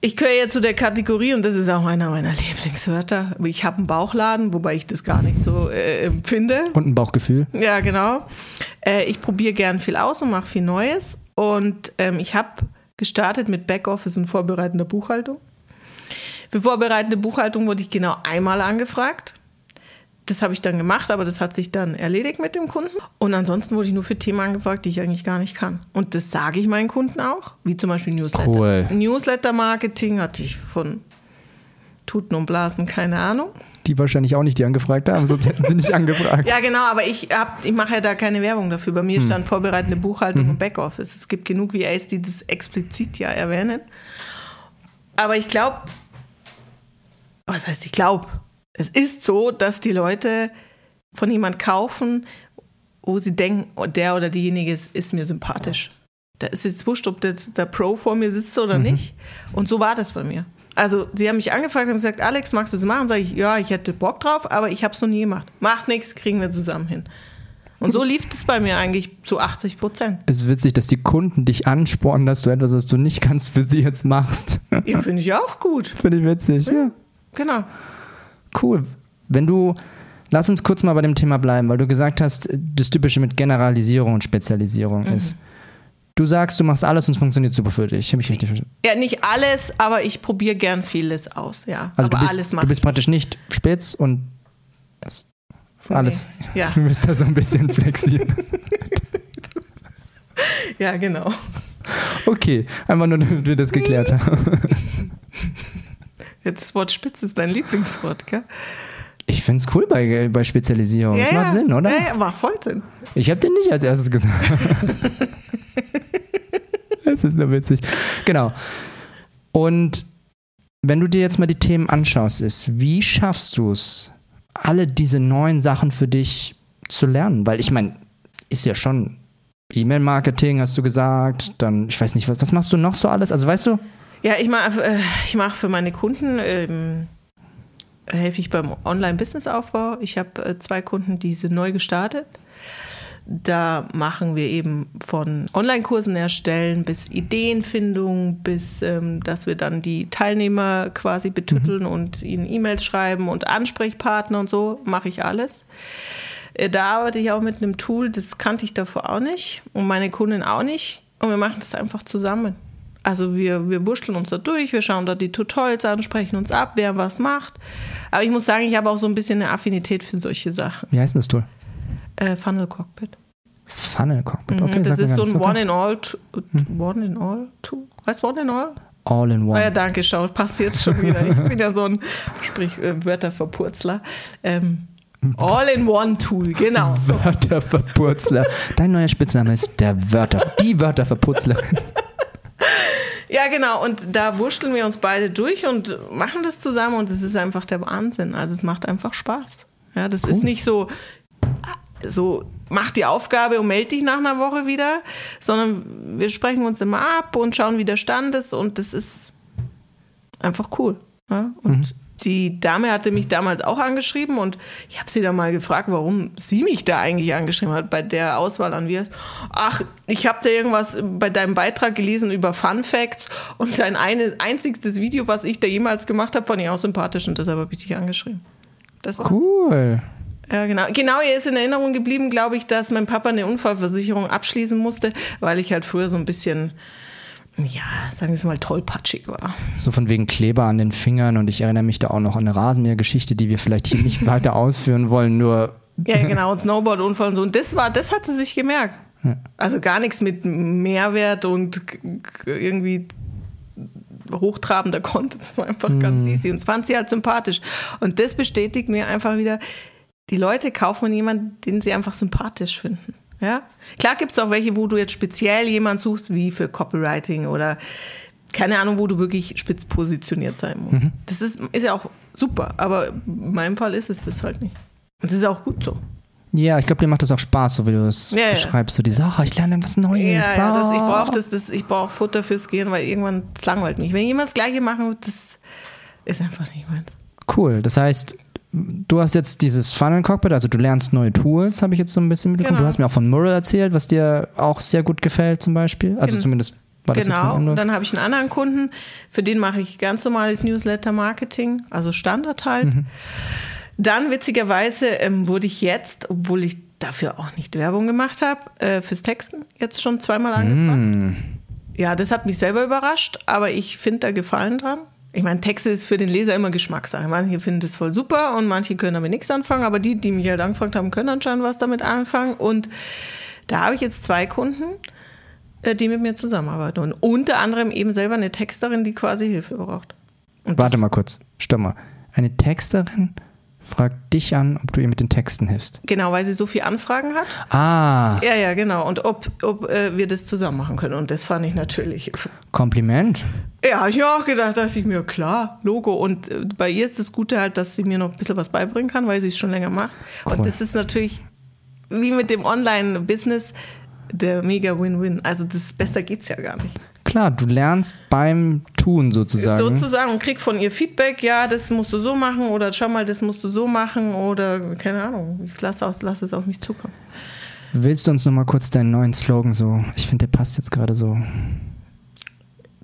ich gehöre jetzt zu der Kategorie, und das ist auch einer meiner Lieblingswörter. Ich habe einen Bauchladen, wobei ich das gar nicht so äh, empfinde. Und ein Bauchgefühl. Ja, genau. Äh, ich probiere gern viel aus und mache viel Neues. Und ähm, ich habe gestartet mit Backoffice und vorbereitender Buchhaltung. Für vorbereitende Buchhaltung wurde ich genau einmal angefragt. Das habe ich dann gemacht, aber das hat sich dann erledigt mit dem Kunden. Und ansonsten wurde ich nur für Themen angefragt, die ich eigentlich gar nicht kann. Und das sage ich meinen Kunden auch, wie zum Beispiel Newsletter. Cool. Newsletter-Marketing hatte ich von Tuten und Blasen keine Ahnung. Die wahrscheinlich auch nicht die angefragt haben, sonst hätten sie nicht angefragt. Ja, genau, aber ich, hab, ich mache ja da keine Werbung dafür. Bei mir stand vorbereitende Buchhaltung und Backoffice. Es gibt genug VAs, die das explizit ja erwähnen. Aber ich glaube, was heißt ich glaube? Es ist so, dass die Leute von jemand kaufen, wo sie denken, oh, der oder diejenige ist, ist mir sympathisch. Da ist jetzt wurscht, ob der, der Pro vor mir sitzt oder nicht. Und so war das bei mir. Also, sie haben mich angefragt und gesagt, Alex, magst du das machen? Sag ich, ja, ich hätte Bock drauf, aber ich habe es noch nie gemacht. Macht nichts, kriegen wir zusammen hin. Und so lief es bei mir eigentlich zu 80 Prozent. Es ist witzig, dass die Kunden dich anspornen, dass du etwas, was du nicht kannst, für sie jetzt machst. Ja, finde ich auch gut. Finde ich witzig, ja. Genau. Cool. Wenn du, lass uns kurz mal bei dem Thema bleiben, weil du gesagt hast, das Typische mit Generalisierung und Spezialisierung ist. Du sagst, du machst alles und es funktioniert super für dich. Habe ich richtig verstanden? Ja, nicht alles, aber ich probiere gern vieles aus, ja. Also aber du bist, alles du bist ich. praktisch nicht spitz und alles. Ja. Du bist da so ein bisschen flexibel. Ja, genau. Okay, einfach nur, damit wir das geklärt haben. Jetzt das Wort Spitz ist dein Lieblingswort, gell? Ich finde es cool bei, bei Spezialisierung. das macht Sinn, oder? Ja, ja, macht voll Sinn. Ich habe den nicht als erstes gesagt. Das ist nur witzig. Genau. Und wenn du dir jetzt mal die Themen anschaust, ist, wie schaffst du es, alle diese neuen Sachen für dich zu lernen? Weil ich meine, ist ja schon E-Mail-Marketing, hast du gesagt. Dann, ich weiß nicht, was, was machst du noch so alles? Also weißt du, Ja, ich mache äh, ich mach für meine Kunden, ähm, helfe ich beim Online-Business-Aufbau. Ich habe äh, zwei Kunden, die sind neu gestartet. Da machen wir eben von Online-Kursen erstellen bis Ideenfindung, bis ähm, dass wir dann die Teilnehmer quasi betütteln und ihnen E-Mails schreiben und Ansprechpartner und so, mache ich alles. Äh, Da arbeite ich auch mit einem Tool, das kannte ich davor auch nicht und meine Kundin auch nicht. Und wir machen das einfach zusammen. Also wir, wir wurschteln uns da durch, wir schauen da die Tutorials an, sprechen uns ab, wer was macht. Aber ich muss sagen, ich habe auch so ein bisschen eine Affinität für solche Sachen. wie heißt denn das Tool? Äh, Funnel Cockpit. Funnel Cockpit. Mhm, Okay, das sag mir ist so ein nichts. Okay. One-in-All, One-in-All-Tool. Weißt du One-in-All? All in Oh one. ja, danke, schau, passt jetzt schon wieder. Ich bin ja so ein Sprich äh, Wörterverpurzler. Ähm, All-in-One-Tool, genau. Wörterverpurzler. Dein neuer Spitzname ist der Wörter, die Wörterverpurzlerin. Ja, genau. Und da wurschteln wir uns beide durch und machen das zusammen und es ist einfach der Wahnsinn. Also es macht einfach Spaß. Ja, das ist nicht so, so mach die Aufgabe und melde dich nach einer Woche wieder, sondern wir sprechen uns immer ab und schauen, wie der Stand ist und das ist einfach cool. Ja? Und die Dame hatte mich damals auch angeschrieben und ich habe sie dann mal gefragt, warum sie mich da eigentlich angeschrieben hat bei der Auswahl an wir. Ach, ich habe da irgendwas bei deinem Beitrag gelesen über Fun Facts und dein eine, einziges Video, was ich da jemals gemacht habe, fand ich auch sympathisch und deshalb habe ich dich angeschrieben. Cool. Ja, genau. Genau, ihr ist in Erinnerung geblieben, glaube ich, dass mein Papa eine Unfallversicherung abschließen musste, weil ich halt früher so ein bisschen, ja, sagen wir es mal, tollpatschig war. So von wegen Kleber an den Fingern und ich erinnere mich da auch noch an eine Rasenmähergeschichte, die wir vielleicht hier nicht weiter ausführen wollen, nur Ja, genau, und Snowboard-Unfall und so. Und das war, das hat sie sich gemerkt. Also gar nichts mit Mehrwert und irgendwie hochtrabender Content, das war einfach ganz easy. Und es fand sie halt sympathisch. Und das bestätigt mir einfach wieder, die Leute kaufen jemanden, den sie einfach sympathisch finden. Ja? Klar gibt es auch welche, wo du jetzt speziell jemanden suchst, wie für Copywriting oder keine Ahnung, wo du wirklich spitz positioniert sein musst. Das ist, ist ja auch super, aber in meinem Fall ist es das halt nicht. Und es ist auch gut so. Ja, ich glaube, dir macht das auch Spaß, so wie du es Ja, ja. beschreibst. So diese, oh, ich lerne was Neues. Ja, ja das, ich ah. brauche das, das, ich brauche Futter fürs Gehirn, weil irgendwann das langweilt mich. Wenn jemand das Gleiche machen wird, das ist einfach nicht meins. Cool. Das heißt, du hast jetzt dieses Funnel Cockpit, also du lernst neue Tools, habe ich jetzt so ein bisschen mitbekommen. Genau. Du hast mir auch von Mural erzählt, was dir auch sehr gut gefällt zum Beispiel. Also Gen- zumindest war das Genau. Und dann habe ich einen anderen Kunden, für den mache ich ganz normales Newsletter-Marketing, also Standard halt. Mhm. Dann witzigerweise ähm, wurde ich jetzt, obwohl ich dafür auch nicht Werbung gemacht habe, äh, fürs Texten jetzt schon zweimal angefragt. Mm. Ja, das hat mich selber überrascht, aber ich finde da Gefallen dran. Ich meine, Texte ist für den Leser immer Geschmackssache. Manche finden das voll super und manche können damit nichts anfangen, aber die, die mich halt angefragt haben, können anscheinend was damit anfangen. Und da habe ich jetzt zwei Kunden, äh, die mit mir zusammenarbeiten. Und unter anderem eben selber eine Texterin, die quasi Hilfe braucht. Und Warte mal kurz, stopp mal. Eine Texterin fragt dich an, ob du ihr mit den Texten hilfst. Genau, weil sie so viele Anfragen hat. Ah, Ja, ja, genau. Und ob, ob äh, wir das zusammen machen können. Und das fand ich natürlich Kompliment. Ja, habe ich mir auch gedacht, dachte ich mir, klar, Logo. Und äh, bei ihr ist das Gute halt, dass sie mir noch ein bisschen was beibringen kann, weil sie es schon länger macht. Cool. Und das ist natürlich, wie mit dem Online-Business, der mega Win-Win. Also das besser geht's ja gar nicht. klar, du lernst beim Tun sozusagen. Sozusagen und krieg von ihr Feedback, ja, das musst du so machen oder schau mal, das musst du so machen oder keine Ahnung, ich lasse, aus, lasse es auf mich zukommen. Willst du uns nochmal kurz deinen neuen Slogan so, ich finde, der passt jetzt gerade so.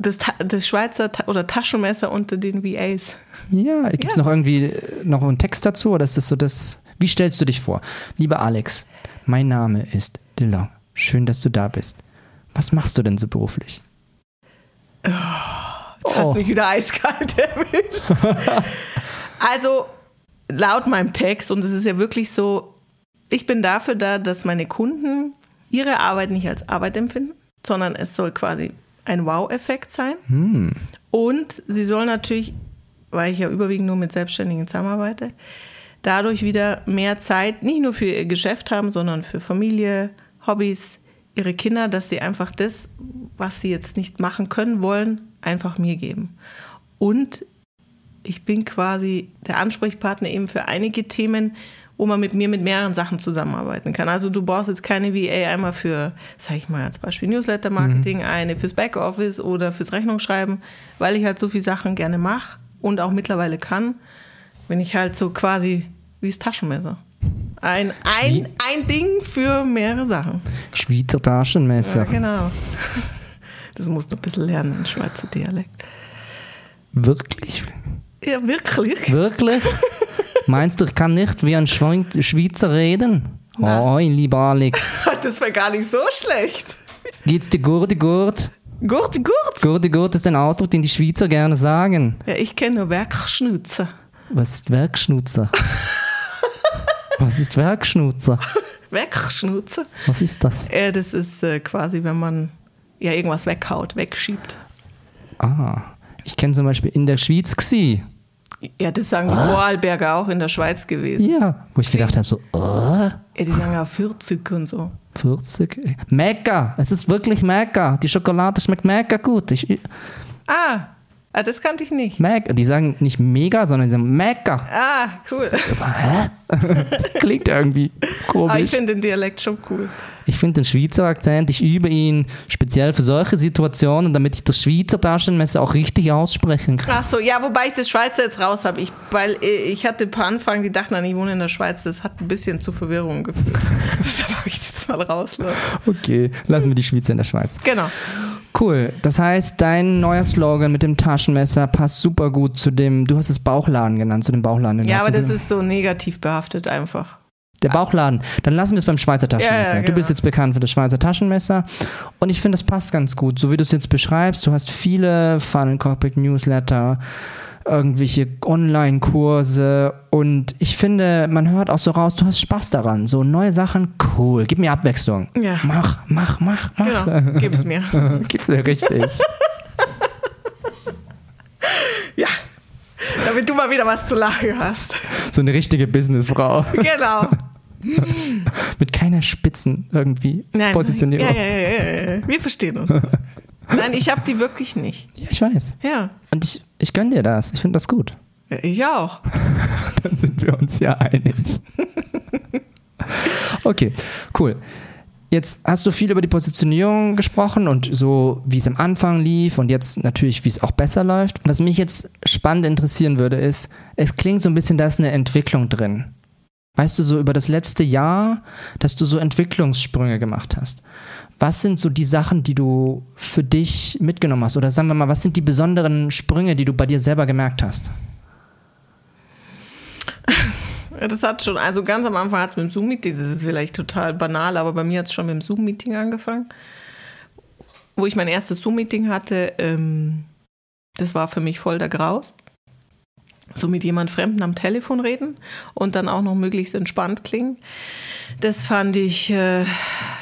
Das, das Schweizer Ta oder Taschenmesser unter den VAs. Ja, gibt es Ja. noch irgendwie äh, noch einen Text dazu oder ist das so das, wie stellst du dich vor? Lieber Alex, mein Name ist Dillon. Schön, dass du da bist. Was machst du denn so beruflich? Jetzt Oh. hast du mich wieder eiskalt erwischt. also, laut meinem Text, und es ist ja wirklich so, ich bin dafür da, dass meine Kunden ihre Arbeit nicht als Arbeit empfinden, sondern es soll quasi ein Wow-Effekt sein. Hm. Und sie soll natürlich, weil ich ja überwiegend nur mit Selbstständigen zusammenarbeite, dadurch wieder mehr Zeit, nicht nur für ihr Geschäft haben, sondern für Familie, Hobbys, ihre Kinder, dass sie einfach das, was sie jetzt nicht machen können wollen, einfach mir geben. Und ich bin quasi der Ansprechpartner eben für einige Themen, wo man mit mir mit mehreren Sachen zusammenarbeiten kann. Also du brauchst jetzt keine VA einmal für, sag ich mal als Beispiel Newsletter-Marketing, eine fürs Backoffice oder fürs Rechnungsschreiben, weil ich halt so viele Sachen gerne mache und auch mittlerweile kann, bin ich halt so quasi wie das Taschenmesser. Ein, ein, ein Ding für mehrere Sachen. Schweizer Taschenmesser. Ja, genau. Das musst du ein bisschen lernen, ein Schweizer Dialekt. Wirklich? Ja, wirklich. Wirklich? Meinst du, ich kann nicht wie ein Schweiz- Schweizer reden? Oh, lieber Alex. Das war gar nicht so schlecht. Geht's dir gut, gut? Gut, gut. Gut, gut ist ein Ausdruck, den die Schweizer gerne sagen. Ja, ich kenne nur Werkschnutzer. Was ist Werkschnutzer? Was ist Werkschnutzer? Werkschnutzer? Was ist das? Äh, das ist äh, quasi, wenn man ja irgendwas weghaut, wegschiebt. Ah, ich kenne zum Beispiel in der Schweiz gsi. Ja, das sagen die Vorarlberger auch in der Schweiz gewesen. Ja, wo ich gedacht habe, so, oh, Ja, die sagen auch 40 und so. 40. Mega, es ist wirklich mega. Die Schokolade schmeckt mega gut. Ich, Ah, ah das kannte ich nicht. mega. Die sagen nicht mega, sondern die sagen mega. Ah, cool. Das, hä? das klingt irgendwie Aber ich komisch. finde den Dialekt schon cool. Ich finde den Schweizer Akzent, ich übe ihn speziell für solche Situationen, damit ich das Schweizer Taschenmesser auch richtig aussprechen kann. Ach so, ja, wobei ich das Schweizer jetzt raus habe. Ich, weil äh, ich hatte ein paar Anfang, die dachten, ich wohne in der Schweiz. Das hat ein bisschen zu Verwirrung geführt. Deshalb habe ich es jetzt mal rauslassen. Okay, lassen wir die Schweizer in der Schweiz. Genau. Cool. Das heißt, dein neuer Slogan mit dem Taschenmesser passt super gut zu dem, du hast es Bauchladen genannt, zu dem Bauchladen. den Ja, aber das ist so negativ behaftet einfach. Der Bauchladen. Dann lassen wir es beim Schweizer Taschenmesser. Ja, ja, Du bist genau. jetzt bekannt für das Schweizer Taschenmesser. Und ich finde, das passt ganz gut. So wie du es jetzt beschreibst, du hast viele Funnel Cockpit Newsletter, irgendwelche Online-Kurse. Und ich finde, man hört auch so raus, du hast Spaß daran. So neue Sachen, cool. Gib mir Abwechslung. Ja. Mach, mach, mach, mach. Genau, gib's mir. Gib's mir richtig. Ja. Damit du mal wieder was zu lachen hast. so eine richtige Businessfrau. Genau. Mit keiner Spitzen irgendwie Nein, Positionierung. Ja, ja, ja, ja, ja. Wir verstehen uns. Nein, ich habe die wirklich nicht. Ja, ich weiß. Ja. Und ich, ich gönne dir das. Ich finde das gut. Ich auch. Dann sind wir uns ja einig. okay, cool. Jetzt hast du viel über die Positionierung gesprochen und so, wie es am Anfang lief und jetzt natürlich, wie es auch besser läuft. Was mich jetzt spannend interessieren würde, ist, es klingt so ein bisschen, da ist eine Entwicklung drin. Weißt du, so über das letzte Jahr, dass du so Entwicklungssprünge gemacht hast. Was sind so die Sachen, die du für dich mitgenommen hast? Oder sagen wir mal, was sind die besonderen Sprünge, die du bei dir selber gemerkt hast? Das hat schon, also ganz am Anfang hat es mit dem Zoom-Meeting, das ist vielleicht total banal, aber bei mir hat es schon mit dem Zoom-Meeting angefangen. Wo ich mein erstes Zoom-Meeting hatte, ähm, das war für mich voll der Graus. So mit jemand Fremden am Telefon reden und dann auch noch möglichst entspannt klingen. Das fand ich äh,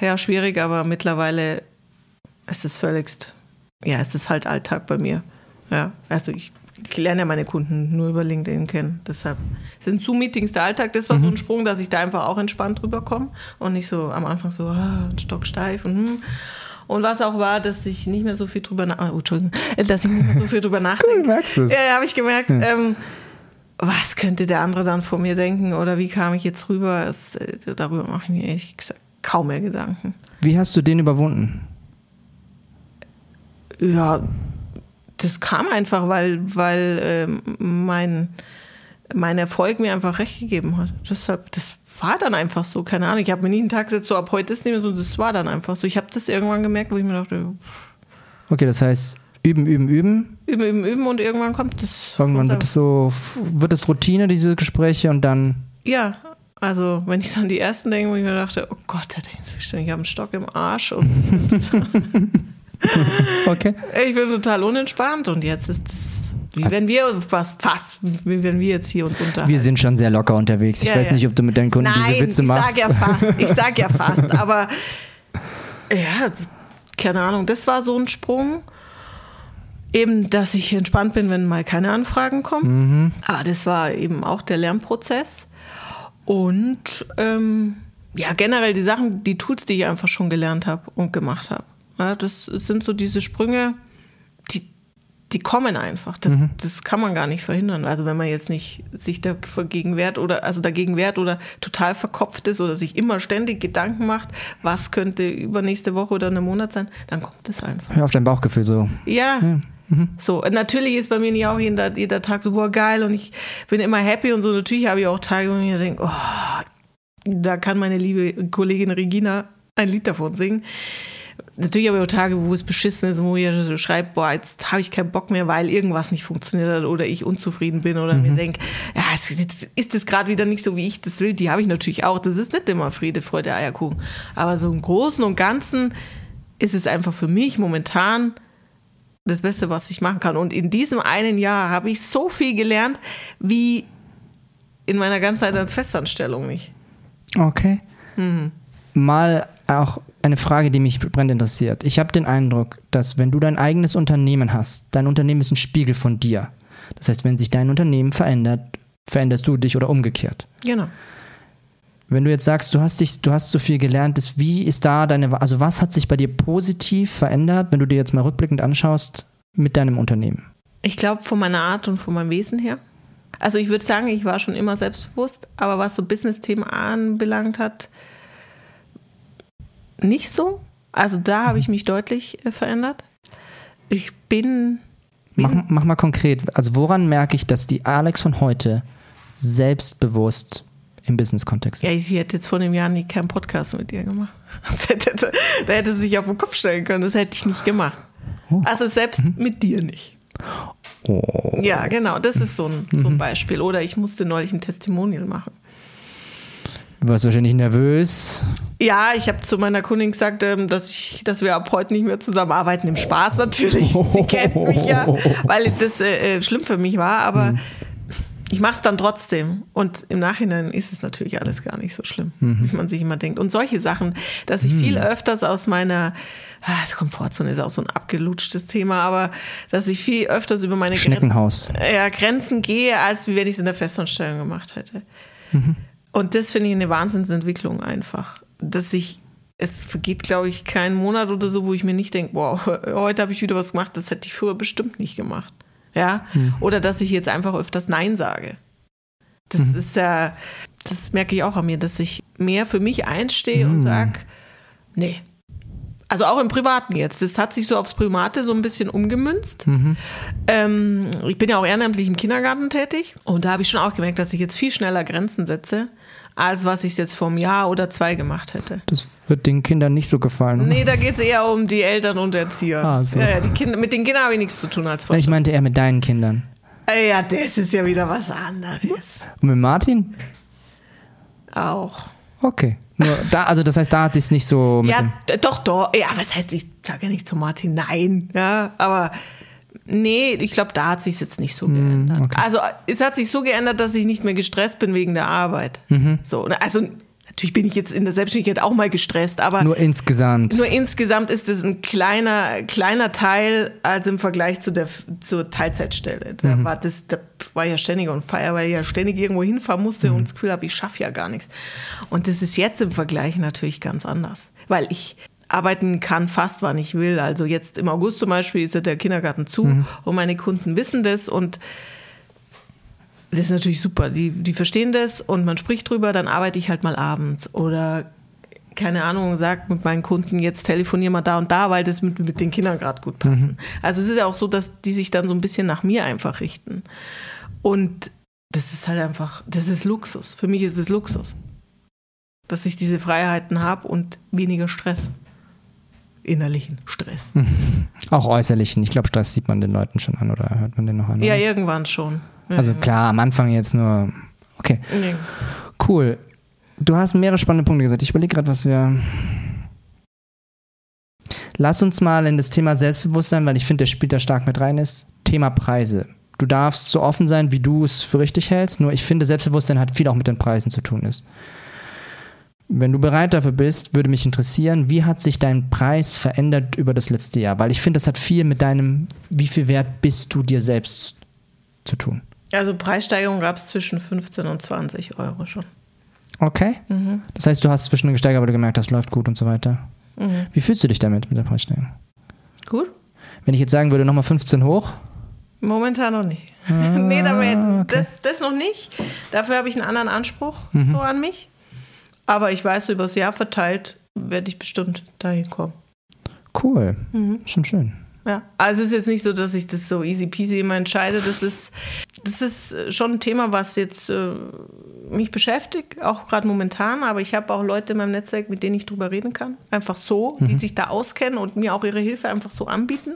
ja schwierig, aber mittlerweile ist es völligst, ja, es ist halt Alltag bei mir. Ja, also ich, ich lerne ja meine Kunden nur über LinkedIn kennen. Deshalb sind Zoom-Meetings der Alltag. Das war so ein Sprung, dass ich da einfach auch entspannt rüberkomme und nicht so am Anfang so ah, stocksteif und hm. Und was auch war, dass ich nicht mehr so viel drüber nach, oh, Entschuldigung, dass ich nicht mehr so viel drüber nachdenke. merkst du's. Ja, ja habe ich gemerkt. Ähm, was könnte der andere dann von mir denken oder wie kam ich jetzt rüber? Es, äh, darüber mache ich mir ehrlich gesagt kaum mehr Gedanken. Wie hast du den überwunden? Ja, das kam einfach, weil, weil ähm, mein, mein Erfolg mir einfach recht gegeben hat. Deshalb, das war dann einfach so, keine Ahnung. Ich habe mir nie einen Tag gesetzt, so ab heute ist nicht mehr so, das war dann einfach so. Ich habe das irgendwann gemerkt, wo ich mir dachte, Okay, das heißt, üben, üben, üben. Üben, üben, üben und irgendwann kommt das. Irgendwann wird es so, wird es Routine, diese Gespräche und dann. Ja, also wenn ich so an die ersten denke, wo ich mir dachte, oh Gott, da denkst du ich habe einen Stock im Arsch und Okay. ich bin total unentspannt und jetzt ist das, wie wenn wir uns was fast, wie wenn wir jetzt hier uns unterhalten. Wir sind schon sehr locker unterwegs. Ich Ja, weiß ja. nicht, ob du mit deinen Kunden Nein, diese Witze ich machst. sag ja fast, ich sag ja fast, aber ja, keine Ahnung, das war so ein Sprung. Eben, dass ich entspannt bin, wenn mal keine Anfragen kommen. Mhm. Aber das war eben auch der Lernprozess. Und ähm, ja, generell die Sachen, die Tools, die ich einfach schon gelernt habe und gemacht habe. Ja, das sind so diese Sprünge, die, die kommen einfach. Das, Mhm. das kann man gar nicht verhindern. Also wenn man jetzt nicht sich dagegen wehrt oder also dagegen wehrt oder total verkopft ist oder sich immer ständig Gedanken macht, was könnte übernächste Woche oder einen Monat sein, dann kommt das einfach. Hör auf dein Bauchgefühl so. Ja. Mhm. So, natürlich ist bei mir nicht auch jeder, jeder Tag so, boah, geil und ich bin immer happy und so. Natürlich habe ich auch Tage, wo ich mir denke, oh, da kann meine liebe Kollegin Regina ein Lied davon singen. Natürlich habe ich auch Tage, wo es beschissen ist, wo ich so schreibe, boah, jetzt habe ich keinen Bock mehr, weil irgendwas nicht funktioniert hat oder ich unzufrieden bin oder mir denke, ja, ist das gerade wieder nicht so, wie ich das will. Die habe ich natürlich auch. Das ist nicht immer Friede, Freude, Eierkuchen. Aber so im Großen und Ganzen ist es einfach für mich momentan das Beste, was ich machen kann. Und in diesem einen Jahr habe ich so viel gelernt, wie in meiner ganzen Zeit als Festanstellung nicht. Okay. Mal auch eine Frage, die mich brennend interessiert. Ich habe den Eindruck, dass wenn du dein eigenes Unternehmen hast, dein Unternehmen ist ein Spiegel von dir. Das heißt, wenn sich dein Unternehmen verändert, veränderst du dich oder umgekehrt. Genau. Wenn du jetzt sagst, du hast dich, du hast so viel gelernt, ist, wie ist da deine, also was hat sich bei dir positiv verändert, wenn du dir jetzt mal rückblickend anschaust mit deinem Unternehmen? Ich glaube, von meiner Art und von meinem Wesen her. Also ich würde sagen, ich war schon immer selbstbewusst, aber was so Business-Themen anbelangt hat, nicht so. Also da habe ich mich deutlich äh, verändert. Ich bin Mach, mach mal konkret. Also woran merke ich, dass die Alex von heute selbstbewusst im Business-Kontext Ja, ich hätte jetzt vor einem Jahr nie keinen Podcast mit dir gemacht. Da hätte sie sich auf den Kopf stellen können. Das hätte ich nicht gemacht. Also selbst mit dir nicht. Oh. Ja, genau. Das ist so ein, so ein Beispiel. Oder ich musste neulich ein Testimonial machen. Du warst wahrscheinlich nervös. Ja, ich habe zu meiner Kundin gesagt, ähm, dass, ich, dass wir ab heute nicht mehr zusammenarbeiten. Im Spaß natürlich. Sie kennt mich ja, weil das äh, äh, schlimm für mich war. Aber ich mache es dann trotzdem. Und im Nachhinein ist es natürlich alles gar nicht so schlimm, wie man sich immer denkt. Und solche Sachen, dass ich viel öfters aus meiner, ah, das Komfortzone ist auch so ein abgelutschtes Thema, aber dass ich viel öfters über meine Grenzen Schneckenhaus. ja, Grenzen gehe, als wie wenn ich es in der Festanstellung gemacht hätte. Und das finde ich eine Wahnsinnsentwicklung einfach. Dass ich, es vergeht, glaube ich, kein Monat oder so, wo ich mir nicht denke, wow, heute habe ich wieder was gemacht, das hätte ich früher bestimmt nicht gemacht. Ja. Oder dass ich jetzt einfach öfters Nein sage. Das ist ja, das merke ich auch an mir, dass ich mehr für mich einstehe und sage, nee. Also auch im Privaten jetzt. Das hat sich so aufs Private so ein bisschen umgemünzt. Ähm, ich bin ja auch ehrenamtlich im Kindergarten tätig und da habe ich schon auch gemerkt, dass ich jetzt viel schneller Grenzen setze, als was ich jetzt vor einem Jahr oder zwei gemacht hätte. Das wird den Kindern nicht so gefallen. oder? Nee, da geht es eher um die Eltern und Erzieher. Ah, so. ja, ja, die Kinder, mit den Kindern habe ich nichts zu tun als Ich Vorstand. meinte eher mit deinen Kindern. Äh, Ja, das ist ja wieder was anderes. Und mit Martin? Auch. Okay. Nur da, also das heißt, da hat sich nicht so Ja, doch, doch. Ja, was heißt, ich sage ja nicht zu Martin nein. Ja, aber nee, ich glaube, da hat sich jetzt nicht so geändert. Hm, okay. Also es hat sich so geändert, dass ich nicht mehr gestresst bin wegen der Arbeit. Mhm. So, ne, also natürlich bin ich jetzt in der Selbstständigkeit auch mal gestresst, aber nur insgesamt. nur insgesamt ist es ein kleiner, kleiner Teil als im Vergleich zu der zur Teilzeitstelle. Da Mhm. war das, da war ja ständig on fire, weil ich ja ständig irgendwo hinfahren musste Mhm. und das Gefühl habe, ich schaffe ja gar nichts. Und das ist jetzt im Vergleich natürlich ganz anders. Weil ich arbeiten kann fast, wann ich will. Also jetzt im August zum Beispiel ist ja der Kindergarten zu Mhm. und meine Kunden wissen das und das ist natürlich super. Die, die verstehen das und man spricht drüber, dann arbeite ich halt mal abends oder keine Ahnung, sage mit meinen Kunden, jetzt telefonier mal da und da, weil das mit, mit den Kindern gerade gut passen. Also es ist ja auch so, dass die sich dann so ein bisschen nach mir einfach richten. Und das ist halt einfach, das ist Luxus. Für mich ist es Luxus. Dass ich diese Freiheiten habe und weniger Stress. Innerlichen Stress. Auch äußerlichen. Ich glaube, Stress sieht man den Leuten schon an oder hört man den noch an. Ja, irgendwann schon. Ja, Also klar, am Anfang jetzt nur. Okay, Nee. cool. Du hast mehrere spannende Punkte gesagt. Ich überlege gerade, was wir. Lass uns mal in das Thema Selbstbewusstsein, weil ich finde, der spielt da stark mit rein ist. Thema Preise. Du darfst so offen sein, wie du es für richtig hältst. Nur ich finde, Selbstbewusstsein hat viel auch mit den Preisen zu tun ist. Wenn du bereit dafür bist, würde mich interessieren, wie hat sich dein Preis verändert über das letzte Jahr? Weil ich finde, das hat viel mit deinem, wie viel wert bist du dir selbst zu tun. Also Preissteigerung gab es zwischen 15 und 20 Euro schon. Okay. Mhm. Das heißt, du hast zwischendurch gesteigert, weil du gemerkt hast, läuft gut und so weiter. Mhm. Wie fühlst du dich damit mit der Preissteigerung? Gut? Wenn ich jetzt sagen würde, nochmal 15 hoch, Momentan noch nicht. nee, damit, Ah, okay. das, das noch nicht. Dafür habe ich einen anderen Anspruch Mhm. so an mich. Aber ich weiß, so übers Jahr verteilt werde ich bestimmt dahin kommen. cool. Mhm. Schon schön. Ja, also es ist jetzt nicht so, dass ich das so easy peasy immer entscheide. Das ist, das ist schon ein Thema, was jetzt äh, mich beschäftigt, auch gerade momentan. Aber ich habe auch Leute in meinem Netzwerk, mit denen ich drüber reden kann. Einfach so, die sich da auskennen und mir auch ihre Hilfe einfach so anbieten,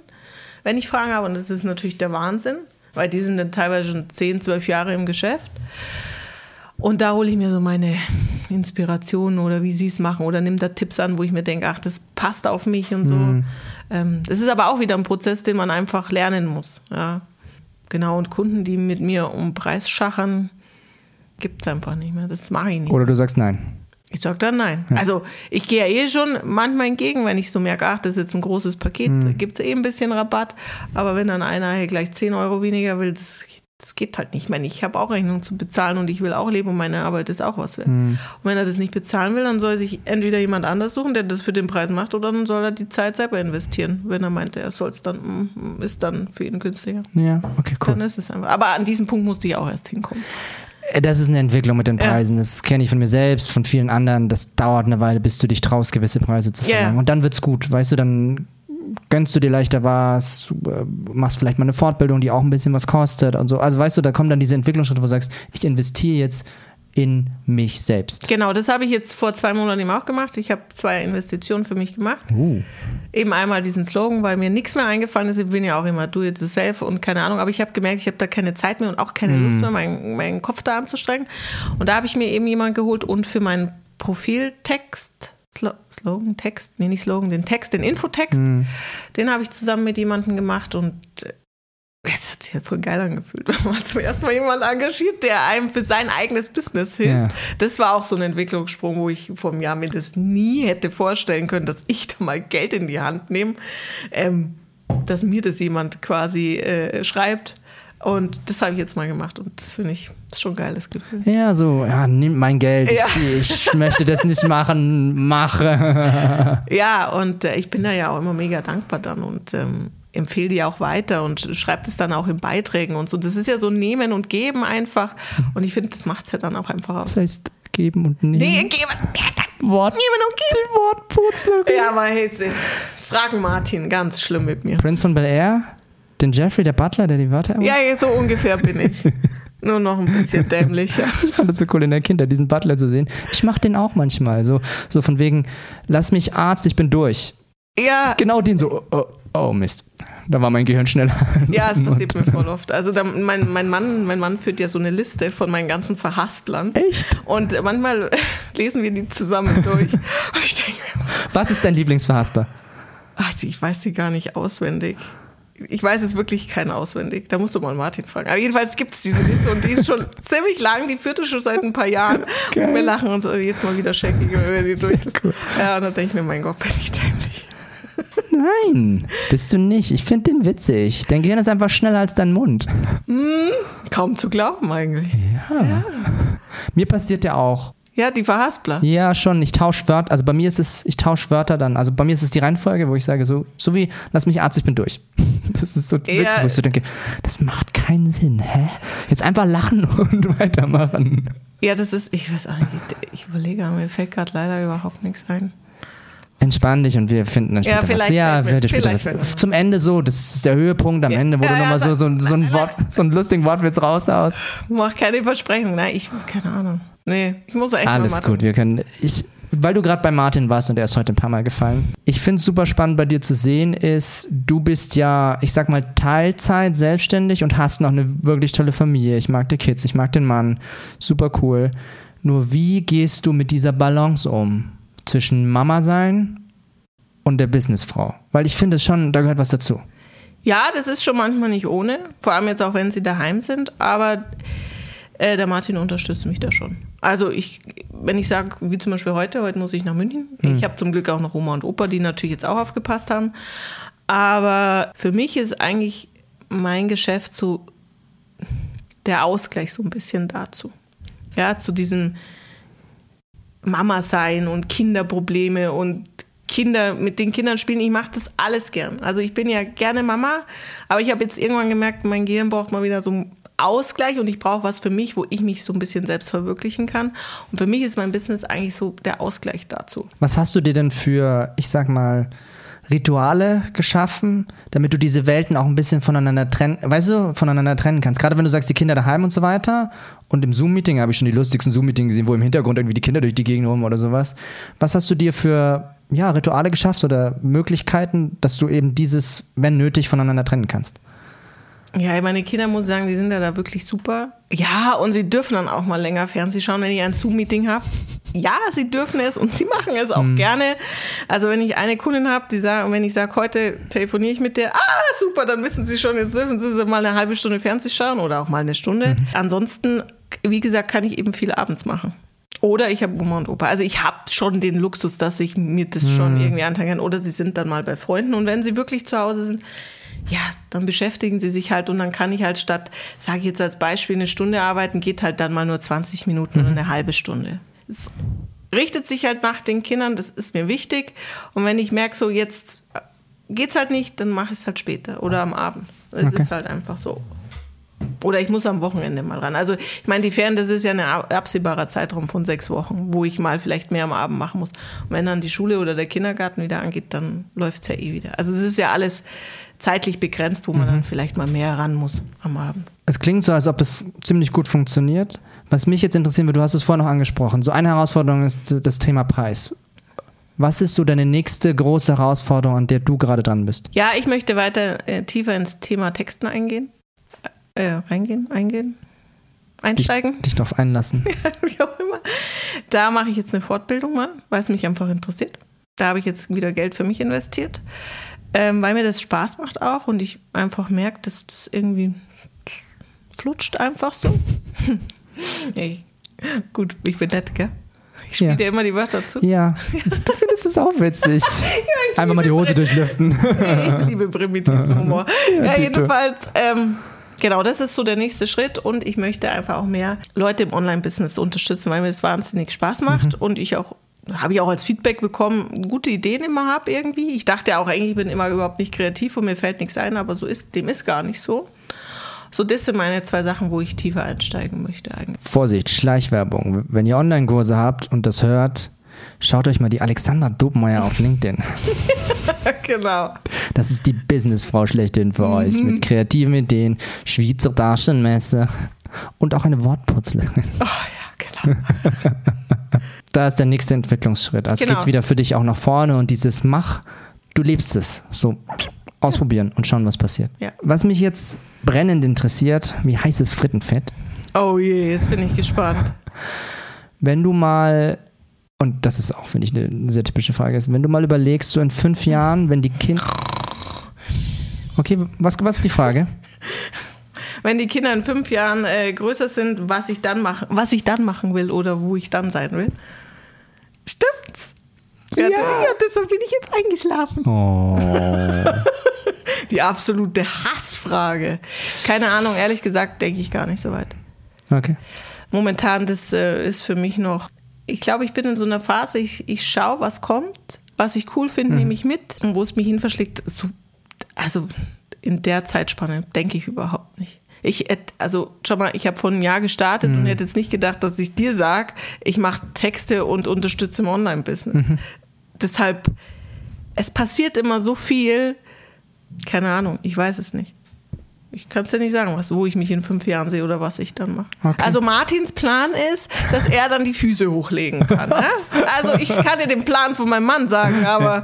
wenn ich Fragen habe. Und das ist natürlich der Wahnsinn, weil die sind dann teilweise schon 10, 12 Jahre im Geschäft. Und da hole ich mir so meine Inspirationen oder wie sie es machen oder nimm da Tipps an, wo ich mir denke, ach, das passt auf mich und so. Ähm, das ist aber auch wieder ein Prozess, den man einfach lernen muss. Ja. Genau, und Kunden, die mit mir um Preis schachern, gibt es einfach nicht mehr. Das mache ich nicht. Oder du sagst nein. Ich sag dann nein. Also ich gehe ja eh schon manchmal entgegen, wenn ich so merke, ach, das ist jetzt ein großes Paket, da gibt es eh ein bisschen Rabatt. Aber wenn dann einer hier gleich 10 Euro weniger will, das, das geht halt nicht. Ich meine, ich habe auch Rechnungen zu bezahlen und ich will auch leben und meine Arbeit ist auch was wert. Und wenn er das nicht bezahlen will, dann soll sich entweder jemand anders suchen, der das für den Preis macht, oder dann soll er die Zeit selber investieren. Wenn er meint, er soll es dann, mm, ist dann für ihn günstiger. Ja, okay, Dann cool. ist es einfach. Aber an diesem Punkt musste ich auch erst hinkommen. Äh, Das ist eine Entwicklung mit den Ja. Preisen. Das kenne ich von mir selbst, von vielen anderen. Das dauert eine Weile, bis du dich traust, gewisse Preise zu Ja. verlangen. Und dann wird's gut. Weißt du, dann gönnst du dir leichter was, äh, machst vielleicht mal eine Fortbildung, die auch ein bisschen was kostet und so. Also weißt du, da kommen dann diese Entwicklungsschritte, wo du sagst, ich investiere jetzt in mich selbst. Genau, das habe ich jetzt vor zwei Monaten eben auch gemacht. Ich habe zwei Investitionen für mich gemacht. Uh. Eben einmal diesen Slogan, weil mir nichts mehr eingefallen ist. Ich bin ja auch immer do it yourself und keine Ahnung. Aber ich habe gemerkt, ich habe da keine Zeit mehr und auch keine Lust mehr, meinen, meinen Kopf da anzustrengen. Und da habe ich mir eben jemanden geholt und für meinen Profiltext, Slo Slogan, Text, nee, nicht Slogan, den Text, den Infotext, den habe ich zusammen mit jemandem gemacht und äh, es hat sich halt voll geil angefühlt, wenn man zum ersten Mal jemanden engagiert, der einem für sein eigenes Business hilft. Ja. Das war auch so ein Entwicklungssprung, wo ich vor einem Jahr mir das nie hätte vorstellen können, dass ich da mal Geld in die Hand nehme, ähm, dass mir das jemand quasi äh, schreibt. Und das habe ich jetzt mal gemacht und das finde ich das ist schon ein geiles Gefühl. Ja, so, ja, nimm mein Geld. Ja. Ich, ich möchte das nicht machen. Mache. Ja, und äh, ich bin da ja auch immer mega dankbar dann und ähm, empfehle die auch weiter und schreibe das dann auch in Beiträgen und so. Das ist ja so Nehmen und Geben einfach. Und ich finde, das macht es ja dann auch einfach aus. Das heißt, geben und nehmen. Nee, geben. Wort. Nehmen und geben. Die Wortputzlerin. Ja, aber hey, fragen Martin, ganz schlimm mit mir. Prince von Bel Air, den Jeffrey, der Butler, der die Wörter. Ja, so ungefähr bin ich. Nur noch ein bisschen dämlicher. Ich fand das so cool in der Kindheit, diesen Butler zu sehen. Ich mach den auch manchmal. So, so von wegen, lass mich Arzt, ich bin durch. Ja, Genau den so, oh, oh, oh Mist. Da war mein Gehirn schneller. ja, es passiert mir voll oft. Also da, mein, mein, Mann, mein Mann führt ja so eine Liste von meinen ganzen Verhasplern. Echt? Und manchmal lesen wir die zusammen durch. Und ich denke mir, Was ist dein Lieblingsverhasper? ach, ich weiß die gar nicht auswendig. Ich weiß es wirklich keinen auswendig. Da musst du mal Martin fragen. Aber jedenfalls gibt es diese Liste und die ist schon ziemlich lang. Die führte schon seit ein paar Jahren. Geil. Und wir lachen uns jetzt mal wieder scheckig, wenn wir die durch. cool. Ja, und dann denke ich mir, mein Gott, bin ich dämlich. Nein, bist du nicht. Ich finde den witzig. Dein Gehirn ist einfach schneller als dein Mund. Kaum zu glauben eigentlich. Mir passiert ja auch. Ja, die Verhaspler. Ja, schon. Ich tausche Wörter. Also bei mir ist es, ich tausche Wörter dann. Also bei mir ist es die Reihenfolge, wo ich sage, so, so wie, lass mich Arzt, ich bin durch. Das ist so witzig, wo ich so denke, das macht keinen Sinn. Hä? Jetzt einfach lachen und weitermachen. Ja, das ist, ich weiß auch nicht, ich, ich überlege, mir fällt gerade leider überhaupt nichts ein. Entspann dich und wir finden dann Ja, später was. vielleicht Ja, fällt mir- wird später was. was. Zum Ende so, das ist der Höhepunkt am Ja. Ende, wo Ja, du ja, nochmal so, so, so, ein Wort, so einen lustigen Wortwitz raushaust. Mach keine Versprechung, nein, ich, keine Ahnung. Nee, ich muss echt Alles machen. gut, wir können. Ich, weil du gerade bei Martin warst und er ist heute ein paar Mal gefallen. Ich finde es super spannend bei dir zu sehen, ist, du bist ja, ich sag mal, Teilzeit selbstständig und hast noch eine wirklich tolle Familie. Ich mag die Kids, ich mag den Mann. Super cool. Nur wie gehst du mit dieser Balance um? Zwischen Mama sein und der Businessfrau? Weil ich finde es schon, da gehört was dazu. Ja, das ist schon manchmal nicht ohne, vor allem jetzt auch, wenn sie daheim sind, aber äh, der Martin unterstützt mich da schon. Also ich, wenn ich sage, wie zum Beispiel heute, heute muss ich nach München. Ich habe zum Glück auch noch Oma und Opa, die natürlich jetzt auch aufgepasst haben. Aber für mich ist eigentlich mein Geschäft so der Ausgleich so ein bisschen dazu. Ja, zu diesem Mama sein und Kinderprobleme und Kinder mit den Kindern spielen. Ich mache das alles gern. Also ich bin ja gerne Mama, aber ich habe jetzt irgendwann gemerkt, mein Gehirn braucht mal wieder so Ausgleich und ich brauche was für mich, wo ich mich so ein bisschen selbst verwirklichen kann. Und für mich ist mein Business eigentlich so der Ausgleich dazu. Was hast du dir denn für, ich sag mal, Rituale geschaffen, damit du diese Welten auch ein bisschen voneinander trennen, weißt du, voneinander trennen kannst? Gerade wenn du sagst, die Kinder daheim und so weiter. Und im Zoom-Meeting habe ich schon die lustigsten Zoom-Meetings gesehen, wo im Hintergrund irgendwie die Kinder durch die Gegend rum oder sowas. Was hast du dir für ja, Rituale geschafft oder Möglichkeiten, dass du eben dieses, wenn nötig, voneinander trennen kannst? Ja, meine Kinder, muss ich sagen, die sind ja da wirklich super. Ja, und sie dürfen dann auch mal länger Fernsehen schauen, wenn ich ein Zoom-Meeting habe. Ja, sie dürfen es und sie machen es auch gerne. Also wenn ich eine Kundin habe, die sagt, und wenn ich sage, heute telefoniere ich mit der, ah, super, dann wissen sie schon, jetzt dürfen sie mal eine halbe Stunde Fernsehen schauen oder auch mal eine Stunde. Ansonsten, wie gesagt, kann ich eben viel abends machen. Oder ich habe Oma und Opa. Also ich habe schon den Luxus, dass ich mir das schon irgendwie anteilen kann. Oder sie sind dann mal bei Freunden. Und wenn sie wirklich zu Hause sind, ja, dann beschäftigen sie sich halt und dann kann ich halt statt, sage ich jetzt als Beispiel, eine Stunde arbeiten, geht halt dann mal nur 20 Minuten oder eine halbe Stunde. Es richtet sich halt nach den Kindern, das ist mir wichtig. Und wenn ich merke, so jetzt geht's halt nicht, dann mache ich es halt später oder am Abend. Es Okay. ist halt einfach so. Oder ich muss am Wochenende mal ran. Also ich meine, die Ferien, das ist ja ein absehbarer Zeitraum von sechs Wochen, wo ich mal vielleicht mehr am Abend machen muss. Und wenn dann die Schule oder der Kindergarten wieder angeht, dann läuft es ja eh wieder. Also es ist ja alles zeitlich begrenzt, wo man dann vielleicht mal mehr ran muss am Abend. Es klingt so, als ob das ziemlich gut funktioniert. Was mich jetzt interessieren würde, du hast es vorhin noch angesprochen. So eine Herausforderung ist das Thema Preis. Was ist so deine nächste große Herausforderung, an der du gerade dran bist? Ja, ich möchte weiter äh, tiefer ins Thema Texten eingehen. Äh, reingehen, eingehen, Dich, einsteigen. dich darauf einlassen. wie auch immer. Da mache ich jetzt eine Fortbildung mal, weil es mich einfach interessiert. Da habe ich jetzt wieder Geld für mich investiert, ähm, weil mir das Spaß macht auch und ich einfach merke, dass das irgendwie das flutscht einfach so. ich, gut, ich bin nett, gell? Ich spiele Ja. dir immer die Wörter zu. Ja, du findest es auch witzig. Einfach mal die Hose durchlüften. Ich liebe primitiven Humor. ja, Dito. jedenfalls, ähm, genau, das ist so der nächste Schritt und ich möchte einfach auch mehr Leute im Online-Business unterstützen, weil mir das wahnsinnig Spaß macht und ich auch habe ich auch als Feedback bekommen, gute Ideen immer habe irgendwie. Ich dachte auch eigentlich, ich bin immer überhaupt nicht kreativ und mir fällt nichts ein, aber so ist, dem ist gar nicht so. So, das sind meine zwei Sachen, wo ich tiefer einsteigen möchte eigentlich. Vorsicht, Schleichwerbung. Wenn ihr Online-Kurse habt und das hört, schaut euch mal die Alexandra Dobmeier auf LinkedIn. genau. Das ist die Businessfrau schlechthin für euch. Mit kreativen Ideen, Schweizer Taschenmesser und auch eine Wortputzlerin. Oh ja, genau. Da ist der nächste Entwicklungsschritt. Also Genau. geht's wieder für dich auch nach vorne und dieses Mach, du lebst es. So ausprobieren und schauen, was passiert. Ja. Was mich jetzt brennend interessiert, wie heißes Frittenfett? Oh je, jetzt bin ich gespannt. Wenn du mal, und das ist auch, finde ich, eine sehr typische Frage ist, wenn du mal überlegst, so in fünf Jahren, wenn die Kinder. Okay, was, was ist die Frage? wenn die Kinder in fünf Jahren äh, größer sind, was ich dann mache, was ich dann machen will oder wo ich dann sein will. Stimmt's? Ja, Ja. ja deshalb bin ich jetzt eingeschlafen. Oh. Die absolute Hassfrage. Keine Ahnung, ehrlich gesagt, denke ich gar nicht so weit. Okay. Momentan, das äh, ist für mich noch. Ich glaube, ich bin in so einer Phase, ich, ich schaue, was kommt, was ich cool finde, nehme ich mit. Und wo es mich hin verschlägt, so, also in der Zeitspanne denke ich überhaupt nicht. Ich also schau mal, ich habe vor einem Jahr gestartet Mhm. und hätte jetzt nicht gedacht, dass ich dir sag, ich mache Texte und unterstütze im Online-Business. Mhm. Deshalb, es passiert immer so viel, keine Ahnung, ich weiß es nicht. Ich kann es dir nicht sagen, was, wo ich mich in fünf Jahren sehe oder was ich dann mache. Okay. Also Martins Plan ist, dass er dann die Füße hochlegen kann. ne? Also ich kann dir den Plan von meinem Mann sagen, aber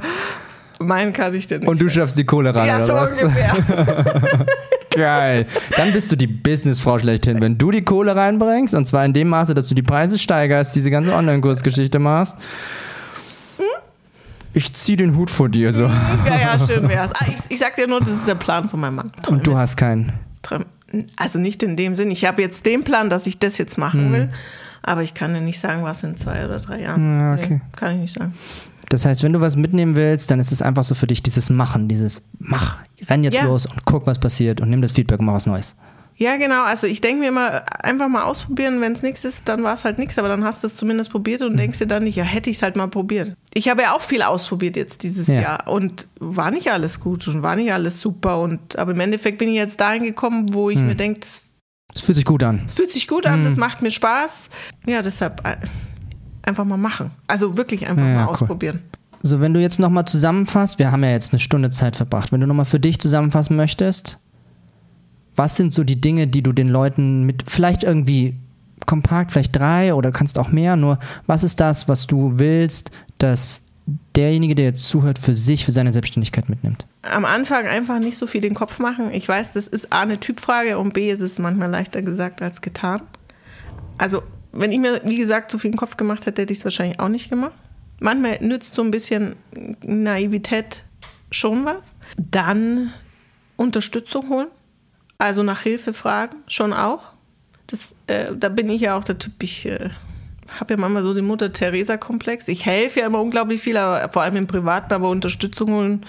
meinen kann ich dir nicht. Und du schaffst die Kohle ran, ja, oder so was? ungefähr. Geil. Dann bist du die Businessfrau schlechthin. Wenn du die Kohle reinbringst, und zwar in dem Maße, dass du die Preise steigerst, diese ganze Online-Kursgeschichte machst, ich zieh den Hut vor dir so. Ja, ja, schön wär's. Ah, ich, ich sag dir nur, das ist der Plan von meinem Mann. Und du hast keinen. Also nicht in dem Sinn. Ich habe jetzt den Plan, dass ich das jetzt machen Hm. will. Aber ich kann dir nicht sagen, was in zwei oder drei Jahren ist. Ja, okay. kann ich nicht sagen. Das heißt, wenn du was mitnehmen willst, dann ist es einfach so für dich dieses Machen, dieses Mach, renn jetzt Ja. los und guck, was passiert und nimm das Feedback und mach was Neues. Ja, genau. Also ich denke mir immer, einfach mal ausprobieren. Wenn es nichts ist, dann war es halt nichts. Aber dann hast du es zumindest probiert und denkst dir dann nicht, ja, hätte ich es halt mal probiert. Ich habe ja auch viel ausprobiert jetzt dieses Ja. Jahr und war nicht alles gut und war nicht alles super. Und aber im Endeffekt bin ich jetzt dahin gekommen, wo ich Hm. mir denke, das, Es fühlt sich gut an. das fühlt sich gut an, das macht mir Spaß. Ja, deshalb äh, einfach mal machen. Also wirklich einfach Ja, mal cool. ausprobieren. So, wenn du jetzt nochmal zusammenfasst, wir haben ja jetzt eine Stunde Zeit verbracht, wenn du nochmal für dich zusammenfassen möchtest, was sind so die Dinge, die du den Leuten mit, vielleicht irgendwie kompakt, vielleicht drei oder kannst auch mehr, nur was ist das, was du willst, dass derjenige, der jetzt zuhört, für sich, für seine Selbstständigkeit mitnimmt? am Anfang einfach nicht so viel den Kopf machen. Ich weiß, das ist A eine Typfrage und B ist es manchmal leichter gesagt als getan. Also, wenn ich mir, wie gesagt, so viel den Kopf gemacht hätte, hätte ich es wahrscheinlich auch nicht gemacht. Manchmal nützt so ein bisschen Naivität schon was. Dann Unterstützung holen, also nach Hilfe fragen, schon auch. Das, äh, da bin ich ja auch der Typ, ich äh, habe ja manchmal so den Mutter-Theresa-Komplex. Ich helfe ja immer unglaublich viel, aber vor allem im Privaten, aber Unterstützung holen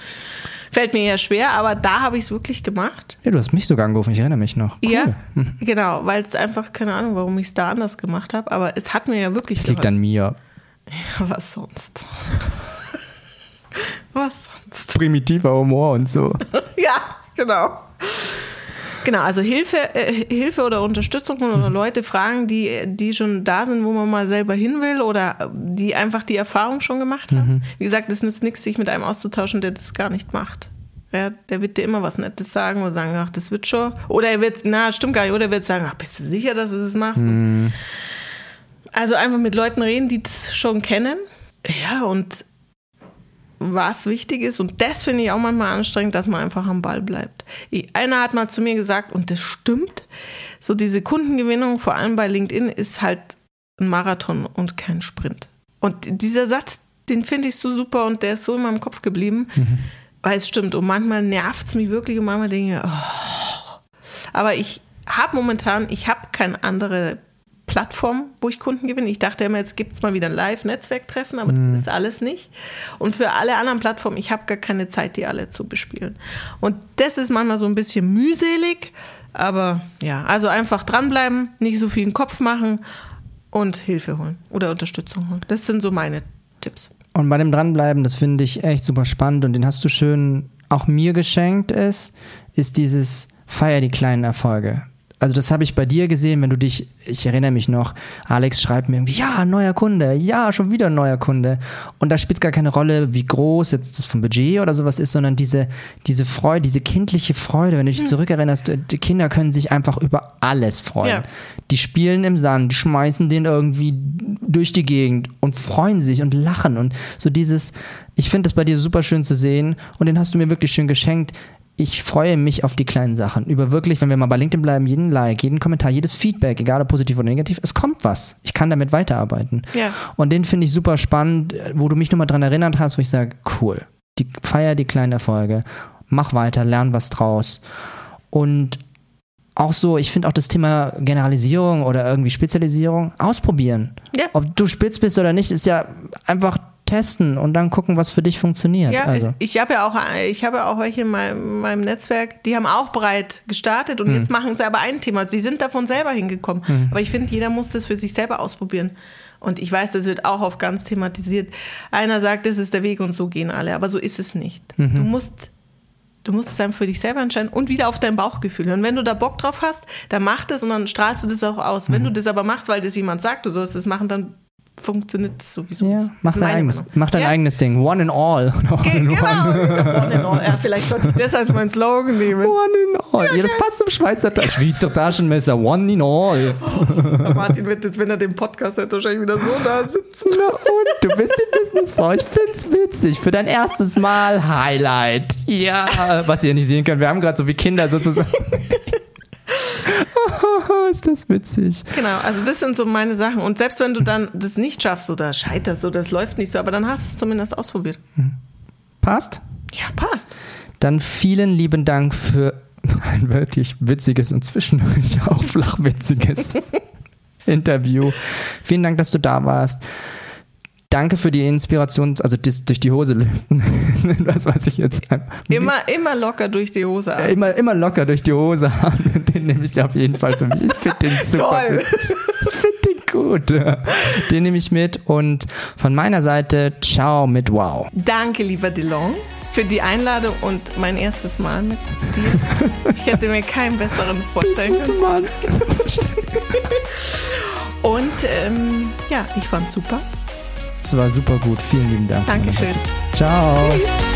fällt mir eher schwer. Aber da habe ich es wirklich gemacht. Ja, du hast mich sogar angerufen, ich erinnere mich noch. Cool. Ja, genau, weil es einfach, keine Ahnung, warum ich es da anders gemacht habe, aber es hat mir ja wirklich Das liegt an mir. Was sonst? Was sonst? Primitiver Humor und so. Ja, genau. Genau, also Hilfe, äh, Hilfe oder Unterstützung oder Leute fragen, die, die schon da sind, wo man mal selber hin will oder die einfach die Erfahrung schon gemacht haben. Wie gesagt, es nützt nichts, sich mit einem auszutauschen, der das gar nicht macht. Ja, der wird dir immer was Nettes sagen oder sagen, ach, das wird schon. Oder er wird, na, stimmt gar nicht, oder er wird sagen, ach, bist du sicher, dass du das machst? Und Also einfach mit Leuten reden, die das schon kennen. Ja, und was wichtig ist, und das finde ich auch manchmal anstrengend, dass man einfach am Ball bleibt. Einer hat mal zu mir gesagt, und das stimmt, so diese Kundengewinnung, vor allem bei LinkedIn, ist halt ein Marathon und kein Sprint. Und dieser Satz, den finde ich so super und der ist so in meinem Kopf geblieben, weil es stimmt. Und manchmal nervt es mich wirklich und manchmal denke ich, oh. aber ich habe momentan, ich habe keine andere Plattform, wo ich Kunden gewinne. Ich dachte immer, jetzt gibt es mal wieder ein Live-Netzwerktreffen, aber das ist alles nicht. Und für alle anderen Plattformen, ich habe gar keine Zeit, die alle zu bespielen. Und das ist manchmal so ein bisschen mühselig, aber ja, also einfach dranbleiben, nicht so viel im Kopf machen und Hilfe holen oder Unterstützung holen. Das sind so meine Tipps. Und bei dem Dranbleiben, das finde ich echt super spannend und den hast du schön auch mir geschenkt, ist, ist dieses Feier die kleinen Erfolge. Also das habe ich bei dir gesehen, wenn du dich, ich erinnere mich noch, Alex schreibt mir irgendwie, ja, neuer Kunde, ja, schon wieder ein neuer Kunde. Und da spielt es gar keine Rolle, wie groß jetzt das vom Budget oder sowas ist, sondern diese, diese Freude, diese kindliche Freude, wenn du dich zurückerinnerst, die Kinder können sich einfach über alles freuen. Ja. Die spielen im Sand, die schmeißen den irgendwie durch die Gegend und freuen sich und lachen und so dieses, ich finde das bei dir super schön zu sehen und den hast du mir wirklich schön geschenkt. Ich freue mich auf die kleinen Sachen. Über wirklich, wenn wir mal bei LinkedIn bleiben, jeden Like, jeden Kommentar, jedes Feedback, egal ob positiv oder negativ, es kommt was. Ich kann damit weiterarbeiten. Ja. Und den finde ich super spannend, wo du mich nochmal dran erinnert hast, wo ich sage, cool, die, feier die kleinen Erfolge, mach weiter, lern was draus. Und auch so, ich finde auch das Thema Generalisierung oder irgendwie Spezialisierung ausprobieren. Ja. Ob du spitz bist oder nicht, ist ja einfach testen und dann gucken, was für dich funktioniert. Ja, also. es, ich habe ja auch, ich habe ja auch welche in meinem, meinem Netzwerk, die haben auch breit gestartet und Hm. jetzt machen sie aber ein Thema. Sie sind davon selber hingekommen. Aber ich finde, jeder muss das für sich selber ausprobieren. Und ich weiß, das wird auch oft ganz thematisiert. Einer sagt, das ist der Weg und so gehen alle, aber so ist es nicht. Mhm. Du musst Du musst es einfach für dich selber entscheiden und wieder auf dein Bauchgefühl hören. Wenn du da Bock drauf hast, dann mach das und dann strahlst du das auch aus. Mhm. Wenn du das aber machst, weil das jemand sagt, du sollst das machen, dann funktioniert das sowieso. Ja, mach dein, eigenes, Meinung. mach dein ja? eigenes Ding. One in all. One Ge- Genau. one. One in all. Ja, vielleicht sollte ich das als mein Slogan nehmen. One in all. Ja, das passt zum Schweizer Ta Schweizer Taschenmesser. One in all. Martin wird jetzt, wenn er den Podcast hört, wahrscheinlich wieder so da sitzen. Na und? Du bist die Businessfrau. Ich find's witzig. Für dein erstes Mal Highlight. Ja. Was ihr nicht sehen könnt, wir haben gerade so wie Kinder sozusagen. ist das witzig. Genau, also das sind so meine Sachen. Und selbst wenn du dann das nicht schaffst oder scheiterst oder es läuft nicht so, aber dann hast du es zumindest ausprobiert. Passt? Ja, passt. Dann vielen lieben Dank für ein wirklich witziges und zwischendurch auch flachwitziges Interview. Vielen Dank, dass du da warst. Danke für die Inspiration, also das, durch die Hose lüften. das weiß ich jetzt. Immer, immer locker durch die Hose an. Immer, immer locker durch die Hose haben. Den nehme ich auf jeden Fall für mich. Ich finde den super. Toll. Ich finde den gut. Den nehme ich mit. Und von meiner Seite, ciao mit Wow. Danke, lieber Delon, für die Einladung und mein erstes Mal mit dir. Ich hätte mir keinen besseren vorstellen können. Und ähm, ja, ich fand's super. Es war super gut. Vielen lieben Dank. Dankeschön. Ciao. Tschüss.